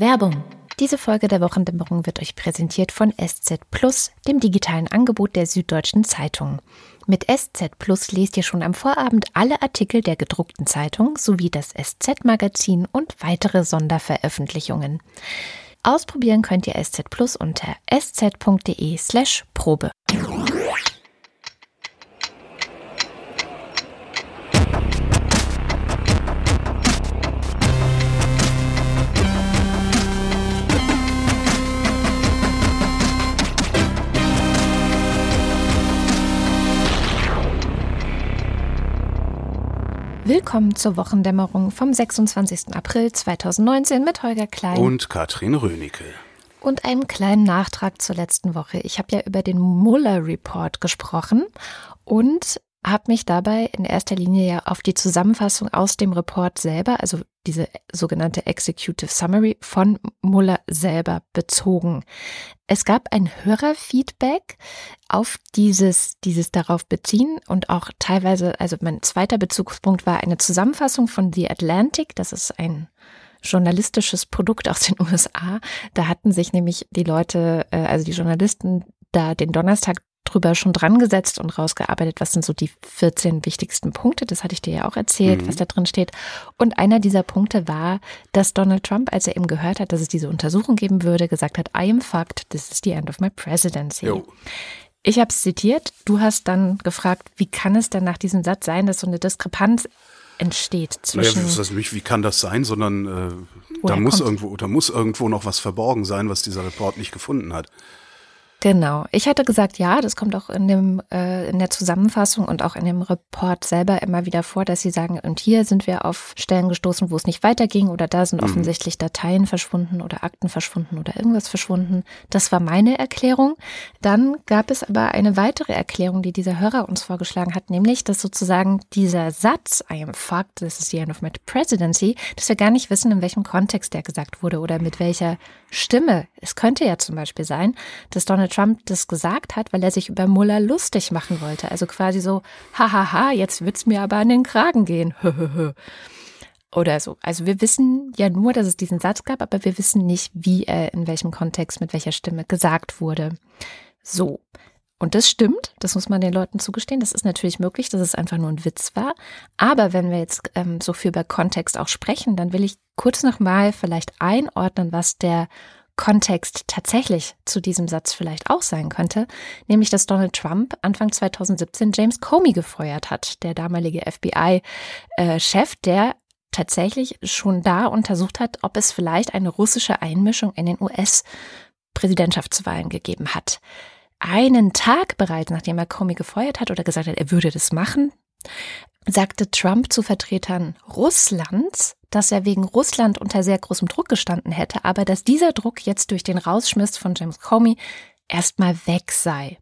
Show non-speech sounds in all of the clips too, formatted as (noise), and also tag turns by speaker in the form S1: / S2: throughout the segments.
S1: Werbung. Diese Folge der Wochendämmerung wird euch präsentiert von SZ Plus, dem digitalen Angebot der Süddeutschen Zeitung. Mit SZ Plus lest ihr schon am Vorabend alle Artikel der gedruckten Zeitung sowie das SZ-Magazin und weitere Sonderveröffentlichungen. Ausprobieren könnt ihr SZ Plus unter sz.de slash Probe. Willkommen zur Wochendämmerung vom 26. April 2019 mit Holger Klein
S2: und Katrin Rönecke.
S1: Und einem kleinen Nachtrag zur letzten Woche. Ich habe ja über den Mueller Report gesprochen und habe mich dabei in erster Linie ja auf die Zusammenfassung aus dem Report selber, also diese sogenannte Executive Summary von Muller selber bezogen. Es gab ein Hörerfeedback auf dieses, dieses darauf beziehen und auch teilweise, also mein zweiter Bezugspunkt war eine Zusammenfassung von The Atlantic. Das ist ein journalistisches Produkt aus den (laughs) USA. Da hatten sich nämlich die Leute, äh, also die Journalisten, da den Donnerstag drüber schon dran gesetzt und rausgearbeitet, was sind so die 14 wichtigsten Punkte. Das hatte ich dir ja auch erzählt, mhm. was da drin steht. Und einer dieser Punkte war, dass Donald Trump, als er eben gehört hat, dass es diese Untersuchung geben würde, gesagt hat, I am fucked, this is the end of my presidency. Jo. Ich habe es zitiert. Du hast dann gefragt, wie kann es denn nach diesem Satz sein, dass so eine Diskrepanz entsteht zwischen.
S2: Naja, das nicht, wie kann das sein, sondern äh, da muss irgendwo, da muss irgendwo noch was verborgen sein, was dieser Report nicht gefunden hat.
S1: Genau. Ich hatte gesagt, ja, das kommt auch in dem äh, in der Zusammenfassung und auch in dem Report selber immer wieder vor, dass sie sagen, und hier sind wir auf Stellen gestoßen, wo es nicht weiterging oder da sind mhm. offensichtlich Dateien verschwunden oder Akten verschwunden oder irgendwas verschwunden. Das war meine Erklärung. Dann gab es aber eine weitere Erklärung, die dieser Hörer uns vorgeschlagen hat, nämlich, dass sozusagen dieser Satz, I am fucked, this is the end of my presidency, dass wir gar nicht wissen, in welchem Kontext der gesagt wurde oder mit welcher Stimme. Es könnte ja zum Beispiel sein, dass Donald Donald Trump das gesagt hat, weil er sich über Mueller lustig machen wollte. Also quasi so, hahaha, jetzt wird's mir aber an den Kragen gehen. (laughs) Oder so. Also wir wissen ja nur, dass es diesen Satz gab, aber wir wissen nicht, wie er in welchem Kontext, mit welcher Stimme gesagt wurde. So. Und das stimmt, das muss man den Leuten zugestehen. Das ist natürlich möglich, dass es einfach nur ein Witz war. Aber wenn wir jetzt ähm, so viel über Kontext auch sprechen, dann will ich kurz nochmal vielleicht einordnen, was der Kontext tatsächlich zu diesem Satz vielleicht auch sein könnte, nämlich dass Donald Trump Anfang 2017 James Comey gefeuert hat, der damalige FBI-Chef, der tatsächlich schon da untersucht hat, ob es vielleicht eine russische Einmischung in den US-Präsidentschaftswahlen gegeben hat. Einen Tag bereits, nachdem er Comey gefeuert hat oder gesagt hat, er würde das machen, sagte Trump zu Vertretern Russlands, dass er wegen Russland unter sehr großem Druck gestanden hätte, aber dass dieser Druck jetzt durch den Rausschmiss von James Comey erstmal weg sei.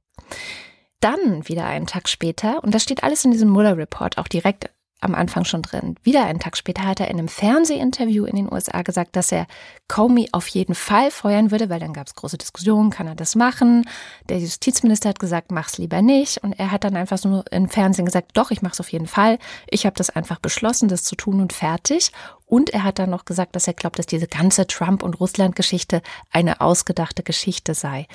S1: Dann wieder einen Tag später, und das steht alles in diesem Mueller Report auch direkt am Anfang schon drin. Wieder einen Tag später hat er in einem Fernsehinterview in den USA gesagt, dass er Comey auf jeden Fall feuern würde, weil dann gab es große Diskussionen, kann er das machen? Der Justizminister hat gesagt, mach's lieber nicht. Und er hat dann einfach so im Fernsehen gesagt, doch, ich mach's auf jeden Fall. Ich habe das einfach beschlossen, das zu tun und fertig. Und er hat dann noch gesagt, dass er glaubt, dass diese ganze Trump- und Russland-Geschichte eine ausgedachte Geschichte sei.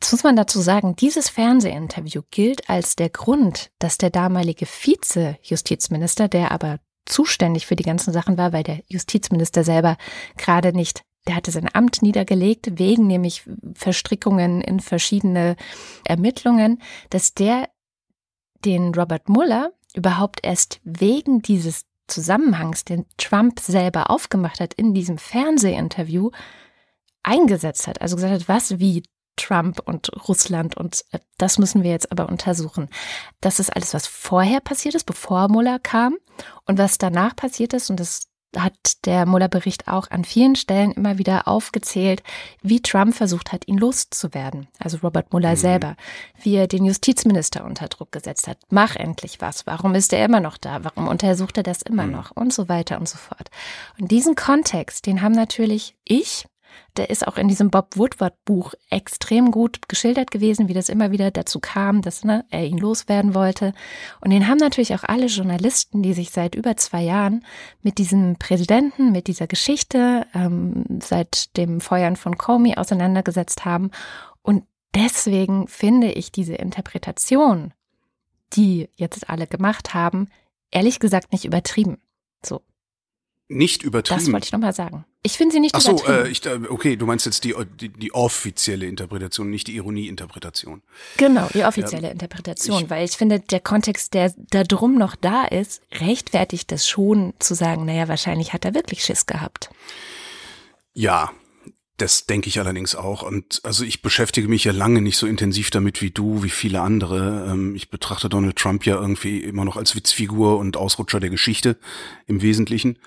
S1: Jetzt muss man dazu sagen, dieses Fernsehinterview gilt als der Grund, dass der damalige Vize-Justizminister, der aber zuständig für die ganzen Sachen war, weil der Justizminister selber gerade nicht, der hatte sein Amt niedergelegt, wegen nämlich Verstrickungen in verschiedene Ermittlungen, dass der den Robert Mueller überhaupt erst wegen dieses Zusammenhangs, den Trump selber aufgemacht hat in diesem Fernsehinterview, eingesetzt hat. Also gesagt hat, was, wie, Trump und Russland und äh, das müssen wir jetzt aber untersuchen. Das ist alles, was vorher passiert ist, bevor Mueller kam und was danach passiert ist und das hat der Mueller-Bericht auch an vielen Stellen immer wieder aufgezählt, wie Trump versucht hat, ihn loszuwerden. Also Robert Mueller mhm. selber, wie er den Justizminister unter Druck gesetzt hat. Mach endlich was. Warum ist er immer noch da? Warum untersucht er das immer mhm. noch? Und so weiter und so fort. Und diesen Kontext, den haben natürlich ich Der ist auch in diesem Bob Woodward Buch extrem gut geschildert gewesen, wie das immer wieder dazu kam, dass ne, er ihn loswerden wollte. Und den haben natürlich auch alle Journalisten, die sich seit über zwei Jahren mit diesem Präsidenten, mit dieser Geschichte, ähm, seit dem Feuern von Comey auseinandergesetzt haben. Und deswegen finde ich diese Interpretation, die jetzt alle gemacht haben, ehrlich gesagt nicht übertrieben.
S2: Nicht übertrieben.
S1: Das wollte ich nochmal sagen. Ich finde sie nicht
S2: Ach so,
S1: übertrieben.
S2: Äh, ich, okay, du meinst jetzt die, die, die offizielle Interpretation, nicht die Ironieinterpretation.
S1: Genau, die offizielle ja, Interpretation, ich, weil ich finde, der Kontext, der da drum noch da ist, rechtfertigt das schon zu sagen, naja, wahrscheinlich hat er wirklich Schiss gehabt.
S2: Ja, das denke ich allerdings auch. Und also ich beschäftige mich ja lange nicht so intensiv damit wie du, wie viele andere. Ähm, ich betrachte Donald Trump ja irgendwie immer noch als Witzfigur und Ausrutscher der Geschichte im Wesentlichen.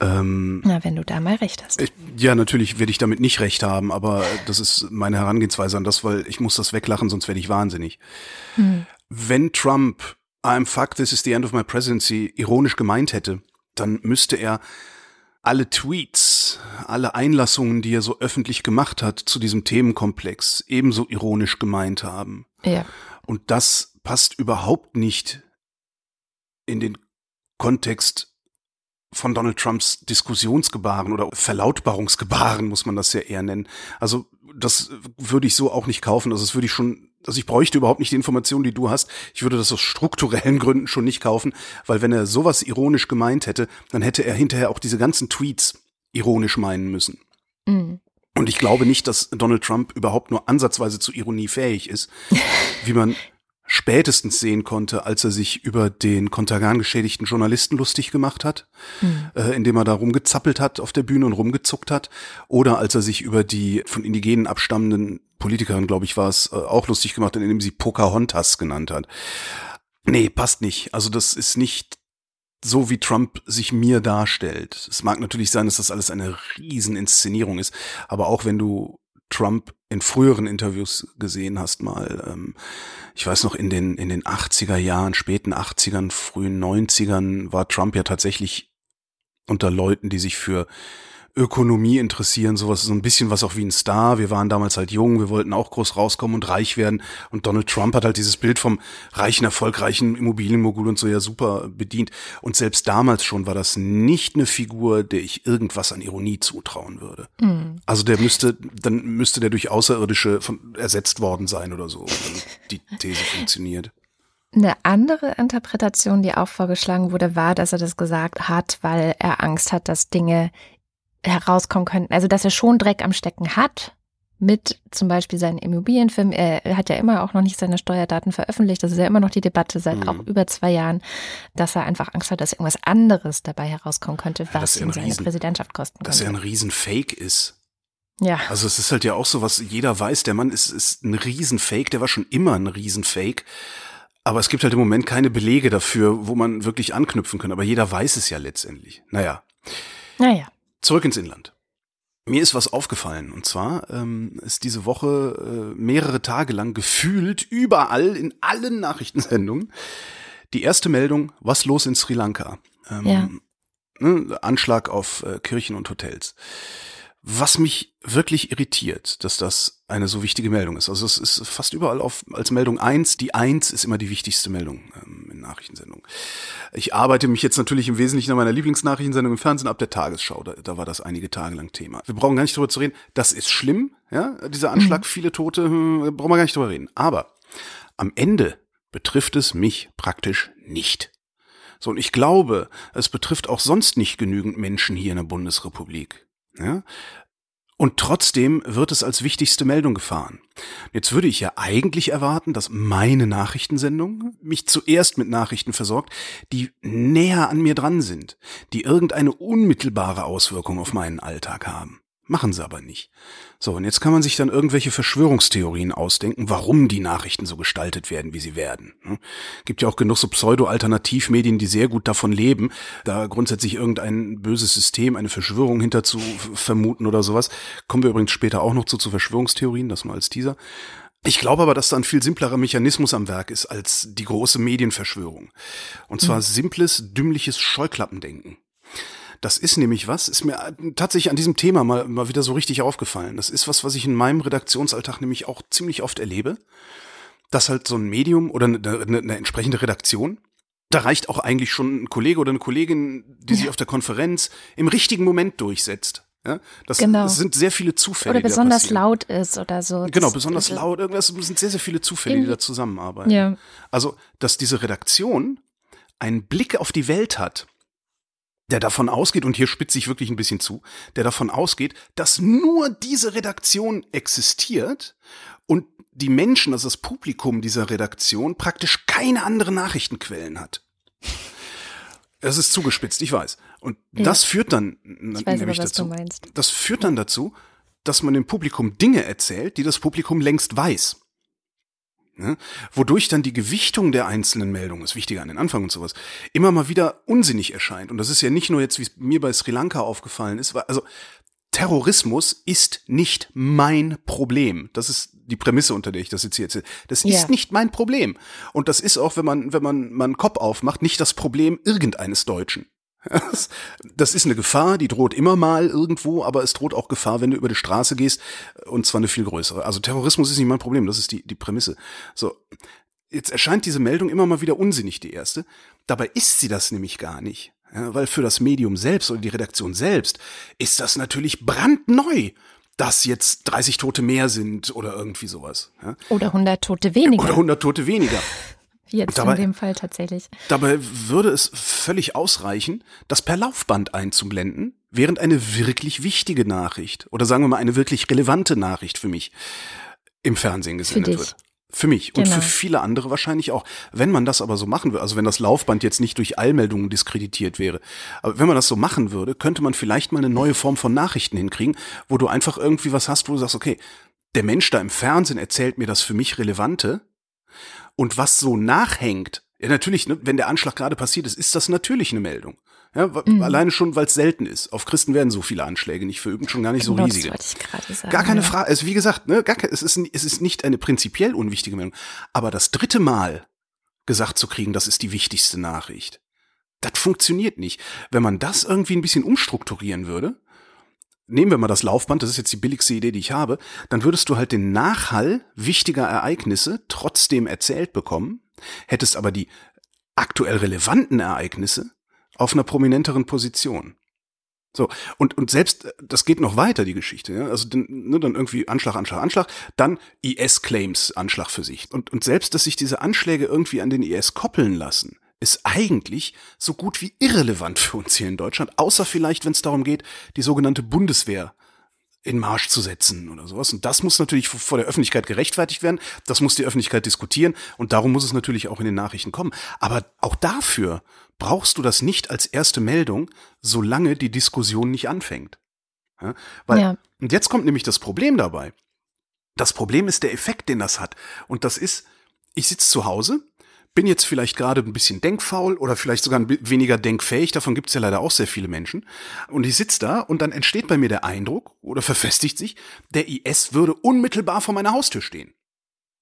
S1: Ähm, Na, wenn du da mal recht hast.
S2: Ich, ja, natürlich werde ich damit nicht recht haben, aber das ist meine Herangehensweise an das, weil ich muss das weglachen, sonst werde ich wahnsinnig. Hm. Wenn Trump I'm fuck, this is the end of my presidency ironisch gemeint hätte, dann müsste er alle Tweets, alle Einlassungen, die er so öffentlich gemacht hat zu diesem Themenkomplex, ebenso ironisch gemeint haben.
S1: Ja.
S2: Und das passt überhaupt nicht in den Kontext von Donald Trumps Diskussionsgebaren oder Verlautbarungsgebaren, muss man das ja eher nennen. Also das würde ich so auch nicht kaufen. Also das würde ich schon, also ich bräuchte überhaupt nicht die Informationen, die du hast. Ich würde das aus strukturellen (laughs) Gründen schon nicht kaufen, weil wenn er sowas ironisch gemeint hätte, dann hätte er hinterher auch diese ganzen Tweets ironisch meinen müssen. Mhm. Und ich glaube nicht, dass Donald Trump überhaupt nur ansatzweise zu Ironie fähig ist, (laughs) wie man spätestens sehen konnte, als er sich über den Kontergan geschädigten Journalisten lustig gemacht hat, mhm. äh, indem er da rumgezappelt hat auf der Bühne und rumgezuckt hat, oder als er sich über die von Indigenen abstammenden Politikerin, glaube ich, war es, äh, auch lustig gemacht, indem sie Pocahontas genannt hat. Nee, passt nicht. Also das ist nicht so, wie Trump sich mir darstellt. Es mag natürlich sein, dass das alles eine Rieseninszenierung ist, aber auch wenn du Trump in früheren Interviews gesehen hast mal. Ähm, ich weiß noch, in den, in den 80er Jahren, späten 80ern, frühen 90ern war Trump ja tatsächlich unter Leuten, die sich für Ökonomie interessieren, sowas so ein bisschen was auch wie ein Star. Wir waren damals halt jung, wir wollten auch groß rauskommen und reich werden. Und Donald Trump hat halt dieses Bild vom reichen, erfolgreichen Immobilienmogul und so ja super bedient. Und selbst damals schon war das nicht eine Figur, der ich irgendwas an Ironie zutrauen würde. Mhm. Also der müsste, dann müsste der durch Außerirdische von, ersetzt worden sein oder so, wenn die These funktioniert.
S1: Eine andere Interpretation, die auch vorgeschlagen wurde, war, dass er das gesagt hat, weil er Angst hat, dass Dinge herauskommen könnten. Also, dass er schon Dreck am Stecken hat mit zum Beispiel seinen Immobilienfirmen. Er hat ja immer auch noch nicht seine Steuerdaten veröffentlicht. Das ist ja immer noch die Debatte seit mhm. auch über zwei Jahren, dass er einfach Angst hat, dass irgendwas anderes dabei herauskommen könnte, was ja, ihm seine Riesen, Präsidentschaft kosten könnte.
S2: Dass er ein Riesenfake ist.
S1: Ja.
S2: Also es ist halt ja auch so, was jeder weiß, der Mann ist, ist ein Riesenfake, der war schon immer ein Riesenfake. Aber es gibt halt im Moment keine Belege dafür, wo man wirklich anknüpfen kann. Aber jeder weiß es ja letztendlich. Naja.
S1: Naja.
S2: Zurück ins Inland. Mir ist was aufgefallen und zwar ähm, ist diese Woche äh, mehrere Tage lang gefühlt überall in allen Nachrichtensendungen die erste Meldung, was los in Sri Lanka? Ähm, ja. ne, Anschlag auf äh, Kirchen und Hotels. Was mich wirklich irritiert, dass das eine so wichtige Meldung ist. Also es ist fast überall auf, als Meldung eins. Die eins ist immer die wichtigste Meldung ähm, in Nachrichtensendungen. Ich arbeite mich jetzt natürlich im Wesentlichen an meiner Lieblingsnachrichtensendung im Fernsehen ab der Tagesschau. Da, da war das einige Tage lang Thema. Wir brauchen gar nicht drüber zu reden. Das ist schlimm, ja, dieser Anschlag, mhm. viele Tote, hm, brauchen wir gar nicht drüber reden. Aber am Ende betrifft es mich praktisch nicht. So, und ich glaube, es betrifft auch sonst nicht genügend Menschen hier in der Bundesrepublik. Ja? Und trotzdem wird es als wichtigste Meldung gefahren. Jetzt würde ich ja eigentlich erwarten, dass meine Nachrichtensendung mich zuerst mit Nachrichten versorgt, die näher an mir dran sind, die irgendeine unmittelbare Auswirkung auf meinen Alltag haben. Machen sie aber nicht. So, und jetzt kann man sich dann irgendwelche Verschwörungstheorien ausdenken, warum die Nachrichten so gestaltet werden, wie sie werden. Hm? Gibt ja auch genug so Pseudo-Alternativmedien, die sehr gut davon leben, da grundsätzlich irgendein böses System, eine Verschwörung hinter zu vermuten oder sowas. Kommen wir übrigens später auch noch zu, zu Verschwörungstheorien, das nur als Teaser. Ich glaube aber, dass da ein viel simplerer Mechanismus am Werk ist als die große Medienverschwörung. Und zwar mhm. simples, dümmliches Scheuklappendenken. Das ist nämlich was, ist mir tatsächlich an diesem Thema mal, mal wieder so richtig aufgefallen. Das ist was, was ich in meinem Redaktionsalltag nämlich auch ziemlich oft erlebe, dass halt so ein Medium oder eine, eine, eine entsprechende Redaktion, da reicht auch eigentlich schon ein Kollege oder eine Kollegin, die ja. sich auf der Konferenz im richtigen Moment durchsetzt. Ja, das,
S1: genau.
S2: das sind sehr viele Zufälle.
S1: Oder besonders laut ist oder so.
S2: Genau, besonders das, laut. Das sind sehr, sehr viele Zufälle, die da zusammenarbeiten.
S1: Ja.
S2: Also, dass diese Redaktion einen Blick auf die Welt hat, der davon ausgeht, und hier spitze ich wirklich ein bisschen zu, der davon ausgeht, dass nur diese Redaktion existiert und die Menschen, also das Publikum dieser Redaktion, praktisch keine anderen Nachrichtenquellen hat. Es ist zugespitzt, ich weiß. Und ja. das führt dann
S1: ich weiß nämlich aber, dazu.
S2: Das führt dann dazu, dass man dem Publikum Dinge erzählt, die das Publikum längst weiß. Ne? Wodurch dann die Gewichtung der einzelnen Meldungen, ist wichtiger an den Anfang und sowas, immer mal wieder unsinnig erscheint. Und das ist ja nicht nur jetzt, wie es mir bei Sri Lanka aufgefallen ist, weil, also Terrorismus ist nicht mein Problem. Das ist die Prämisse, unter der ich das jetzt hier erzähle. Das ist nicht mein Problem. Und das ist auch, wenn man, wenn man einen Kopf aufmacht, nicht das Problem irgendeines Deutschen. (laughs) Das ist eine Gefahr, die droht immer mal irgendwo, aber es droht auch Gefahr, wenn du über die Straße gehst, und zwar eine viel größere. Also Terrorismus ist nicht mein Problem, das ist die, die Prämisse. So. Jetzt erscheint diese Meldung immer mal wieder unsinnig, die erste. Dabei ist sie das nämlich gar nicht. Ja, weil für das Medium selbst oder die Redaktion selbst ist das natürlich brandneu, dass jetzt 30 Tote mehr sind oder irgendwie sowas. Ja.
S1: Oder 100 Tote weniger.
S2: Oder 100 Tote weniger.
S1: Jetzt dabei, in dem Fall tatsächlich.
S2: Dabei würde es völlig ausreichen, das per Laufband einzublenden, während eine wirklich wichtige Nachricht oder sagen wir mal eine wirklich relevante Nachricht für mich im Fernsehen gesendet wird. Für mich genau. und für genau. viele andere wahrscheinlich auch. Wenn man das aber so machen würde, also wenn das Laufband jetzt nicht durch Eilmeldungen diskreditiert wäre, aber wenn man das so machen würde, könnte man vielleicht mal eine neue Form von Nachrichten hinkriegen, wo du einfach irgendwie was hast, wo du sagst, okay, der Mensch da im Fernsehen erzählt mir das für mich Relevante und was so nachhängt. Ja, natürlich, ne, wenn der Anschlag gerade passiert ist, ist das natürlich eine Meldung. Ja, mhm. Alleine schon, weil es selten ist. Auf Christen werden so viele Anschläge nicht verübt, schon gar nicht
S1: genau,
S2: so riesige.
S1: Das ich sagen,
S2: gar keine. Frage. Also wie gesagt, ne, gar, es, ist, es ist nicht eine prinzipiell unwichtige Meldung. Aber das dritte Mal gesagt zu kriegen, das ist die wichtigste Nachricht. Das funktioniert nicht. Wenn man das irgendwie ein bisschen umstrukturieren würde, nehmen wir mal das Laufband, das ist jetzt die billigste Idee, die ich habe, dann würdest du halt den Nachhall wichtiger Ereignisse trotzdem erzählt bekommen, hättest aber die aktuell relevanten Ereignisse auf einer prominenteren Position. So, und, und selbst, das geht noch weiter, die Geschichte, ja? also dann, ne, dann irgendwie Anschlag, Anschlag, Anschlag, dann IS-Claims, Anschlag für sich. Und, und selbst, dass sich diese Anschläge irgendwie an den IS koppeln lassen, ist eigentlich so gut wie irrelevant für uns hier in Deutschland, außer vielleicht, wenn es darum geht, die sogenannte Bundeswehr in Marsch zu setzen oder sowas. Und das muss natürlich vor der Öffentlichkeit gerechtfertigt werden. Das muss die Öffentlichkeit diskutieren. Und darum muss es natürlich auch in den Nachrichten kommen. Aber auch dafür brauchst du das nicht als erste Meldung, solange die Diskussion nicht anfängt. Ja, weil, ja. und jetzt kommt nämlich das Problem dabei. Das Problem ist der Effekt, den das hat. Und das ist, ich sitze zu Hause, bin jetzt vielleicht gerade ein bisschen denkfaul oder vielleicht sogar weniger denkfähig, davon gibt es ja leider auch sehr viele Menschen. Und ich sitze da und dann entsteht bei mir der Eindruck oder verfestigt sich, der IS würde unmittelbar vor meiner Haustür stehen.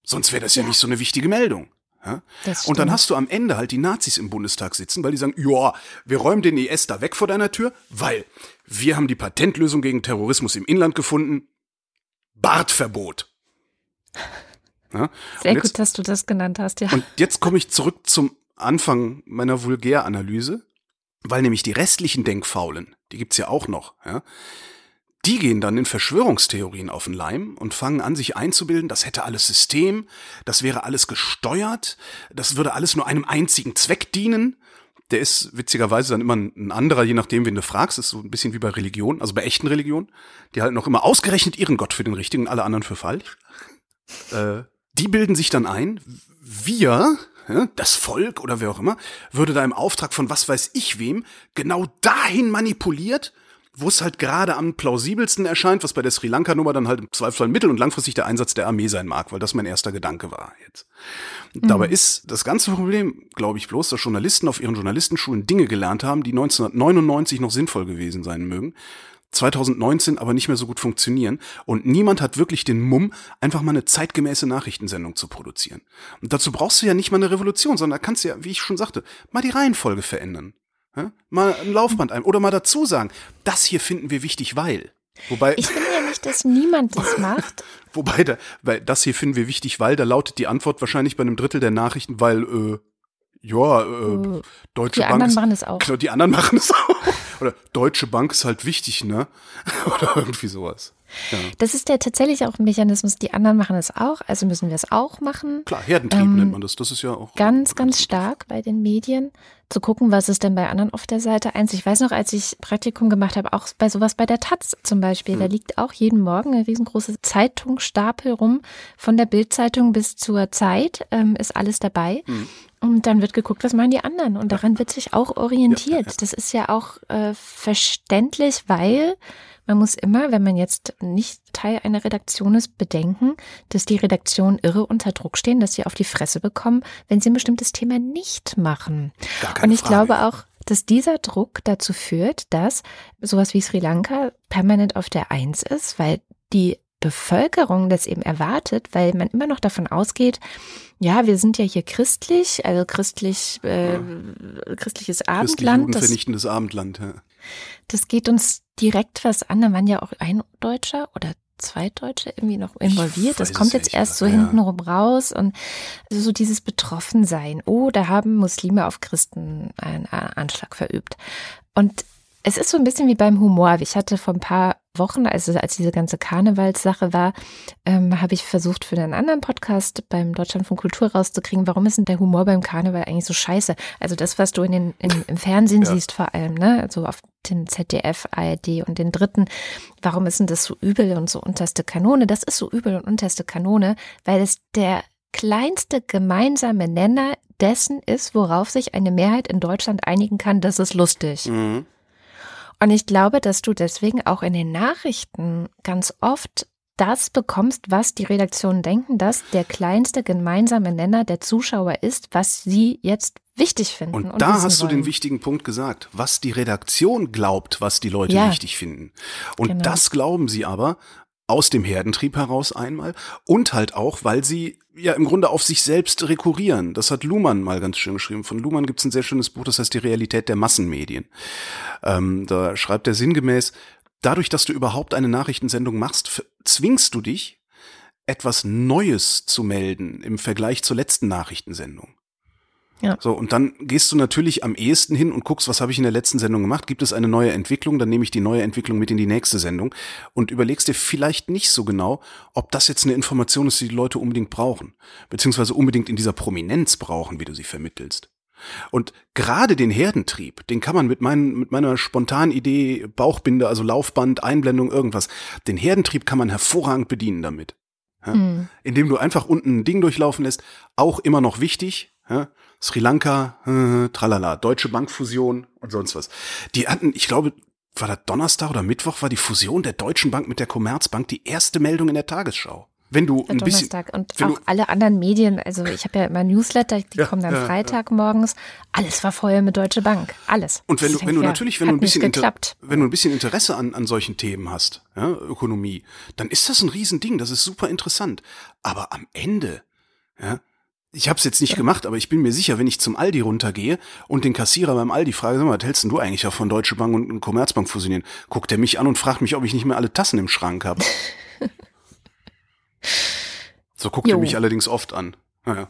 S2: Sonst wäre das ja. ja. nicht so eine wichtige Meldung. Ja? Und dann hast du am Ende halt die Nazis im Bundestag sitzen, weil die sagen, ja, wir räumen den IS da weg vor deiner Tür, weil wir haben die Patentlösung gegen Terrorismus im Inland gefunden. Bartverbot. (laughs)
S1: Ja? Sehr jetzt, gut, dass du das genannt hast, ja.
S2: Und jetzt komme ich zurück zum Anfang meiner Vulgäranalyse, weil nämlich die restlichen Denkfaulen, die gibt's ja auch noch, ja, die gehen dann in Verschwörungstheorien auf den Leim und fangen an, sich einzubilden, das hätte alles System, das wäre alles gesteuert, das würde alles nur einem einzigen Zweck dienen. Der ist witzigerweise dann immer ein anderer, je nachdem, wen du fragst. Das ist so ein bisschen wie bei Religion, also bei echten Religionen. Die halten auch immer ausgerechnet ihren Gott für den richtigen und alle anderen für falsch. Äh, die bilden sich dann ein, wir, das Volk oder wer auch immer, würde da im Auftrag von was weiß ich wem genau dahin manipuliert, wo es halt gerade am plausibelsten erscheint, was bei der Sri Lanka-Nummer dann halt im Zweifelsfall mittel- und langfristig der Einsatz der Armee sein mag, weil das mein erster Gedanke war jetzt. Mhm. Dabei ist das ganze Problem, glaube ich, bloß, dass Journalisten auf ihren Journalistenschulen Dinge gelernt haben, die 1999 noch sinnvoll gewesen sein mögen 2019 aber nicht mehr so gut funktionieren und niemand hat wirklich den Mumm, einfach mal eine zeitgemäße Nachrichtensendung zu produzieren. Und dazu brauchst du ja nicht mal eine Revolution, sondern da kannst du ja, wie ich schon sagte, mal die Reihenfolge verändern. Ja? Mal ein Laufband ein oder mal dazu sagen, das hier finden wir wichtig, weil. Wobei,
S1: ich finde ja nicht, dass niemand das (laughs) macht.
S2: Wobei, da, weil das hier finden wir wichtig, weil da lautet die Antwort wahrscheinlich bei einem Drittel der Nachrichten, weil, äh, ja, äh, äh Deutsche
S1: die
S2: Bank.
S1: Die anderen machen es auch.
S2: Genau, die anderen (laughs) machen es auch. Oder Deutsche Bank ist halt wichtig, ne? (laughs) Oder irgendwie sowas. Ja.
S1: Das ist ja tatsächlich auch ein Mechanismus. Die anderen machen es auch, also müssen wir es auch machen.
S2: Klar, Herdentrieb ähm, nennt man das. Das ist ja auch.
S1: Ganz, ganz stark bei den Medien zu gucken, was ist denn bei anderen auf der Seite eins. Ich weiß noch, als ich Praktikum gemacht habe, auch bei sowas bei der Taz zum Beispiel, mhm. da liegt auch jeden Morgen eine riesengroße Zeitungsstapel rum, von der Bildzeitung bis zur Zeit ähm, ist alles dabei. Mhm. Und dann wird geguckt, was machen die anderen. Und daran wird sich auch orientiert. Das ist ja auch äh, verständlich, weil man muss immer, wenn man jetzt nicht Teil einer Redaktion ist, bedenken, dass die Redaktionen irre unter Druck stehen, dass sie auf die Fresse bekommen, wenn sie ein bestimmtes Thema nicht machen. Und ich Frage. glaube auch, dass dieser Druck dazu führt, dass sowas wie Sri Lanka permanent auf der Eins ist, weil die Bevölkerung das eben erwartet, weil man immer noch davon ausgeht, ja, wir sind ja hier christlich, also christlich, äh, christliches Abendland.
S2: Das, vernichtendes Abendland, ja.
S1: Das geht uns direkt was an. Da waren ja auch ein Deutscher oder zwei Deutsche irgendwie noch involviert. Das kommt jetzt erst so ja. hintenrum raus und also so dieses Betroffensein. Oh, da haben Muslime auf Christen einen Anschlag verübt. Und es ist so ein bisschen wie beim Humor. Ich hatte vor ein paar Wochen, also als diese ganze Karnevalssache war, ähm, habe ich versucht für einen anderen Podcast beim Deutschland von Kultur rauszukriegen, warum ist denn der Humor beim Karneval eigentlich so scheiße? Also das, was du in den, in, im Fernsehen (laughs) ja. siehst vor allem, ne? Also auf dem ZDF, ARD und den dritten, warum ist denn das so übel und so unterste Kanone? Das ist so übel und unterste Kanone, weil es der kleinste gemeinsame Nenner dessen ist, worauf sich eine Mehrheit in Deutschland einigen kann, das ist lustig. Mhm. Und ich glaube, dass du deswegen auch in den Nachrichten ganz oft das bekommst, was die Redaktionen denken, dass der kleinste gemeinsame Nenner der Zuschauer ist, was sie jetzt wichtig finden.
S2: Und, und da hast wollen. du den wichtigen Punkt gesagt, was die Redaktion glaubt, was die Leute ja. wichtig finden. Und genau. das glauben sie aber aus dem Herdentrieb heraus einmal und halt auch, weil sie ja im Grunde auf sich selbst rekurrieren. Das hat Luhmann mal ganz schön geschrieben. Von Luhmann gibt es ein sehr schönes Buch, das heißt Die Realität der Massenmedien. Ähm, da schreibt er sinngemäß, dadurch, dass du überhaupt eine Nachrichtensendung machst, zwingst du dich, etwas Neues zu melden im Vergleich zur letzten Nachrichtensendung. Ja. So, und dann gehst du natürlich am ehesten hin und guckst, was habe ich in der letzten Sendung gemacht? Gibt es eine neue Entwicklung? Dann nehme ich die neue Entwicklung mit in die nächste Sendung und überlegst dir vielleicht nicht so genau, ob das jetzt eine Information ist, die die Leute unbedingt brauchen, beziehungsweise unbedingt in dieser Prominenz brauchen, wie du sie vermittelst. Und gerade den Herdentrieb, den kann man mit, meinen, mit meiner spontanen Idee, Bauchbinde, also Laufband, Einblendung, irgendwas, den Herdentrieb kann man hervorragend bedienen damit. Ja? Mhm. Indem du einfach unten ein Ding durchlaufen lässt, auch immer noch wichtig, ja? Sri Lanka, äh, tralala, Deutsche Bankfusion und sonst was. Die hatten, ich glaube, war das Donnerstag oder Mittwoch, war die Fusion der Deutschen Bank mit der Commerzbank die erste Meldung in der Tagesschau. Wenn du ein
S1: Donnerstag bisschen, und auch alle anderen Medien, also ich habe ja immer Newsletter, die ja, kommen dann ja, Freitag ja. morgens. Alles war vorher mit Deutsche Bank, alles.
S2: Und wenn du, wenn du natürlich, wenn du ein bisschen, Inter wenn du ein bisschen Interesse an, an solchen Themen hast, ja, Ökonomie, dann ist das ein Riesending, das ist super interessant. Aber am Ende, ja, ich habe es jetzt nicht gemacht, aber ich bin mir sicher, wenn ich zum Aldi runtergehe und den Kassierer beim Aldi frage, sag mal, was hältst denn du eigentlich von Deutsche Bank und Commerzbank fusionieren? Guckt er mich an und fragt mich, ob ich nicht mehr alle Tassen im Schrank habe. so guckt jo. er mich allerdings oft an. Naja.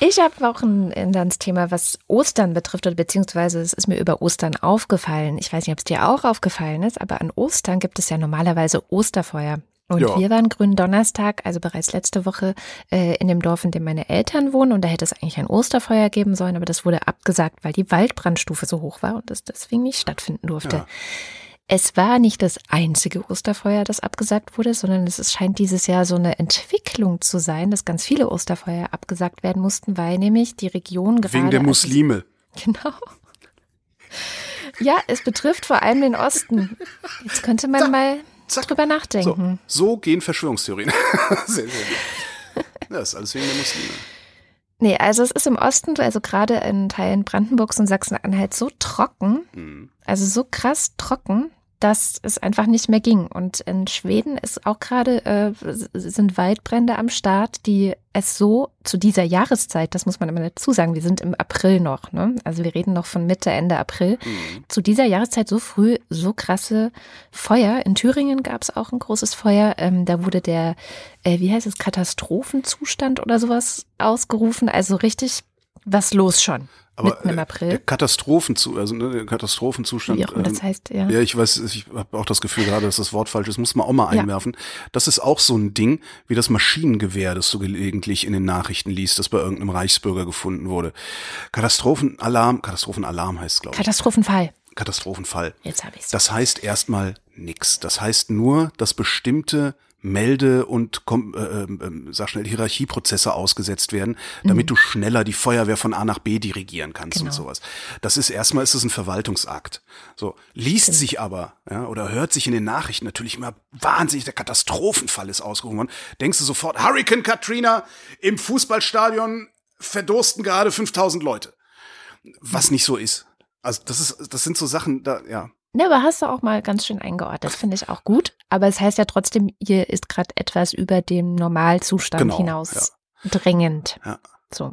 S1: Ich habe auch ein Inlandsthema, was Ostern betrifft, oder beziehungsweise es ist mir über Ostern aufgefallen. Ich weiß nicht, ob es dir auch aufgefallen ist, aber an Ostern gibt es ja normalerweise Osterfeuer. Und ja. wir waren grünen Donnerstag, also bereits letzte Woche, äh, in dem Dorf, in dem meine Eltern wohnen. Und da hätte es eigentlich ein Osterfeuer geben sollen, aber das wurde abgesagt, weil die Waldbrandstufe so hoch war und das deswegen nicht stattfinden durfte. Ja. Es war nicht das einzige Osterfeuer, das abgesagt wurde, sondern es scheint dieses Jahr so eine Entwicklung zu sein, dass ganz viele Osterfeuer abgesagt werden mussten, weil nämlich die Region gerade.
S2: Wegen der Muslime. (laughs)
S1: Genau. Ja, es betrifft vor allem den Osten. Jetzt könnte man mal Zack. drüber nachdenken.
S2: So, so gehen Verschwörungstheorien. (laughs) sehr, sehr. Ja, ist alles wegen der Muslime.
S1: Nee, also es ist im Osten, also gerade in Teilen Brandenburgs und Sachsen-Anhalt so trocken, mhm. also so krass trocken, dass es einfach nicht mehr ging. Und in Schweden ist auch gerade, äh, sind Waldbrände am Start, die es so zu dieser Jahreszeit, das muss man immer dazu sagen, wir sind im April noch, ne? also wir reden noch von Mitte, Ende April, mhm. zu dieser Jahreszeit so früh so krasse Feuer. In Thüringen gab es auch ein großes Feuer, ähm, da wurde der, äh, wie heißt es, Katastrophenzustand oder sowas ausgerufen, also richtig was los schon.
S2: Aber
S1: mitten im April. Der
S2: Katastrophenzu also ne, Katastrophenzustand.
S1: Wie auch immer das ähm, heißt, ja.
S2: Ja, ich weiß, ich habe auch das Gefühl gerade, dass das Wort falsch ist, muss man auch mal einwerfen. Ja. Das ist auch so ein Ding wie das Maschinengewehr, das du gelegentlich in den Nachrichten liest, das bei irgendeinem Reichsbürger gefunden wurde. Katastrophenalarm, Katastrophenalarm heißt es, glaube ich.
S1: Katastrophenfall.
S2: Katastrophenfall.
S1: Jetzt habe ich's.
S2: Das heißt erstmal nix. Das heißt nur, dass bestimmte Melde- und äh, äh, sag schnell Hierarchieprozesse ausgesetzt werden, damit mhm. du schneller die Feuerwehr von A nach B dirigieren kannst genau. und sowas. Das ist erstmal ist es ein Verwaltungsakt. So liest Stimmt. sich aber ja, oder hört sich in den Nachrichten natürlich immer wahnsinnig der Katastrophenfall ist ausgerufen worden. Denkst du sofort Hurricane Katrina im Fußballstadion verdursten gerade 5000 Leute. Was nicht so ist. Also das ist das sind so Sachen da ja.
S1: Ne, aber hast du auch mal ganz schön eingeordnet, finde ich auch gut. Aber es heißt ja trotzdem, hier ist gerade etwas über dem Normalzustand genau, hinaus ja. drängend. Ja. So.